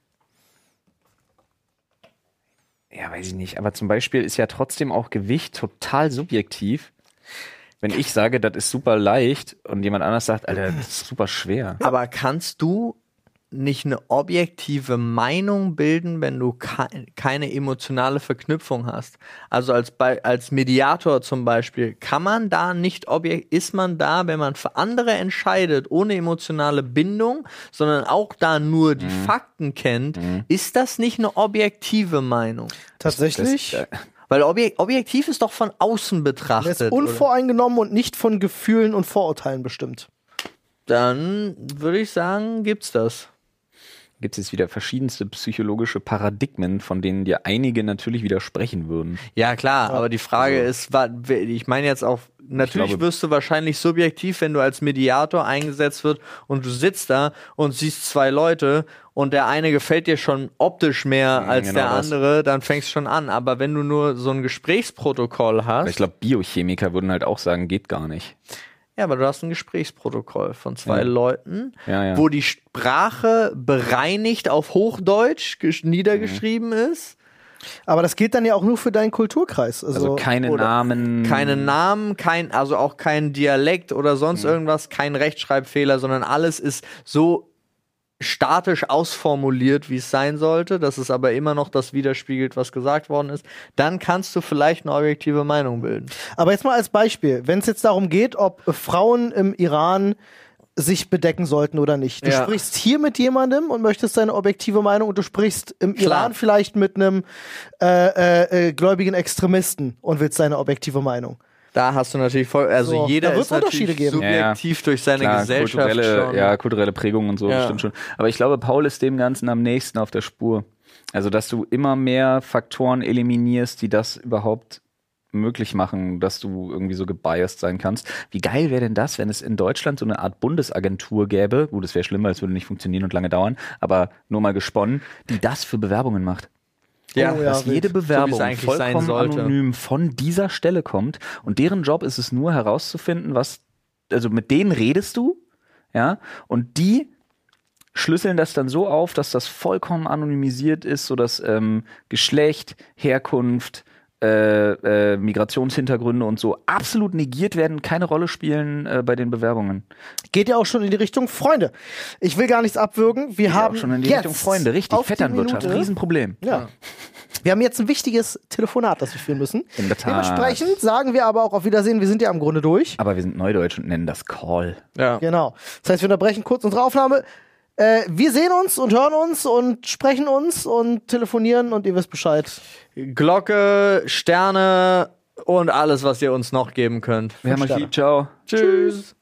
Ja, weiß ich nicht, aber zum Beispiel ist ja trotzdem auch Gewicht total subjektiv. Wenn ich sage, das ist super leicht und jemand anders sagt, Alter, das ist super schwer. Aber kannst du nicht eine objektive Meinung bilden, wenn du kei- keine emotionale Verknüpfung hast? Also als, als Mediator zum Beispiel, kann man da nicht objekt, ist man da, wenn man für andere entscheidet, ohne emotionale Bindung, sondern auch da nur die Fakten kennt, ist das nicht eine objektive Meinung? Tatsächlich. Das, äh, Weil objek objektiv ist doch von außen betrachtet. ist unvoreingenommen und nicht von Gefühlen und Vorurteilen bestimmt. Dann würde ich sagen, gibt's das. Gibt es jetzt wieder verschiedenste psychologische Paradigmen, von denen dir einige natürlich widersprechen würden. Ja, klar, aber die Frage ist, wa- ich meine jetzt auch, natürlich glaube- wirst du wahrscheinlich subjektiv, wenn du als Mediator eingesetzt wird und du sitzt da und siehst zwei Leute und der eine gefällt dir schon optisch mehr als genau der das. andere, dann fängst du schon an. Aber wenn du nur so ein Gesprächsprotokoll hast, ich glaube, Biochemiker würden halt auch sagen, geht gar nicht. Ja, aber du hast ein Gesprächsprotokoll von zwei Ja. Leuten, Ja, ja. wo die Sprache bereinigt auf Hochdeutsch gesch- niedergeschrieben Mhm. ist. Aber das gilt dann ja auch nur für deinen Kulturkreis. Also, Also keine Namen. Keine Namen, kein, also auch kein Dialekt oder sonst irgendwas, kein Rechtschreibfehler, sondern alles ist so statisch ausformuliert, wie es sein sollte, dass es aber immer noch das widerspiegelt, was gesagt worden ist, dann kannst du vielleicht eine objektive Meinung bilden. Aber jetzt mal als Beispiel, wenn es jetzt darum geht, ob Frauen im Iran sich bedecken sollten oder nicht. Du Ja. sprichst hier mit jemandem und möchtest deine objektive Meinung und du sprichst im Klar. Iran vielleicht mit einem äh, äh, äh, gläubigen Extremisten und willst deine objektive Meinung. Da hast du natürlich voll, also So, jeder ist natürlich Unterschiede geben. subjektiv durch seine Klar, Gesellschaft kulturelle, schon. ja, kulturelle Prägung und so, Ja. das stimmt schon. Aber ich glaube, Paul ist dem Ganzen am nächsten auf der Spur. Also, dass du immer mehr Faktoren eliminierst, die das überhaupt möglich machen, dass du irgendwie so gebiased sein kannst. Wie geil wäre denn das, wenn es in Deutschland so eine Art Bundesagentur gäbe? Gut, es wäre schlimm, weil es würde nicht funktionieren und lange dauern, aber nur mal gesponnen, die das für Bewerbungen macht. Ja, Oh ja, dass jede Bewerbung So vollkommen sollte. anonym von dieser Stelle kommt und deren Job ist es nur herauszufinden, was, also mit denen redest du, ja, und die schlüsseln das dann so auf, dass das vollkommen anonymisiert ist, sodass ähm, Geschlecht, Herkunft, äh, äh, Migrationshintergründe und so absolut negiert werden, keine Rolle spielen äh, bei den Bewerbungen. Geht ja auch schon in die Richtung Freunde. Ich will gar nichts abwürgen. Wir Ja, haben auch schon in die jetzt Richtung Freunde, richtig, auf die Vetternwirtschaft, Riesenproblem. Ja. Wir haben jetzt ein wichtiges Telefonat, das wir führen müssen. In der Tat. Dementsprechend sagen wir aber auch auf Wiedersehen. Wir sind ja im Grunde durch. Aber wir sind Neudeutsch und nennen das Call. ja. Genau. Das heißt, wir unterbrechen kurz unsere Aufnahme. Äh, wir sehen uns und hören uns und sprechen uns und telefonieren und ihr wisst Bescheid. Glocke, Sterne und alles, was ihr uns noch geben könnt. Wir haben euch lieb, ciao. Tschüss.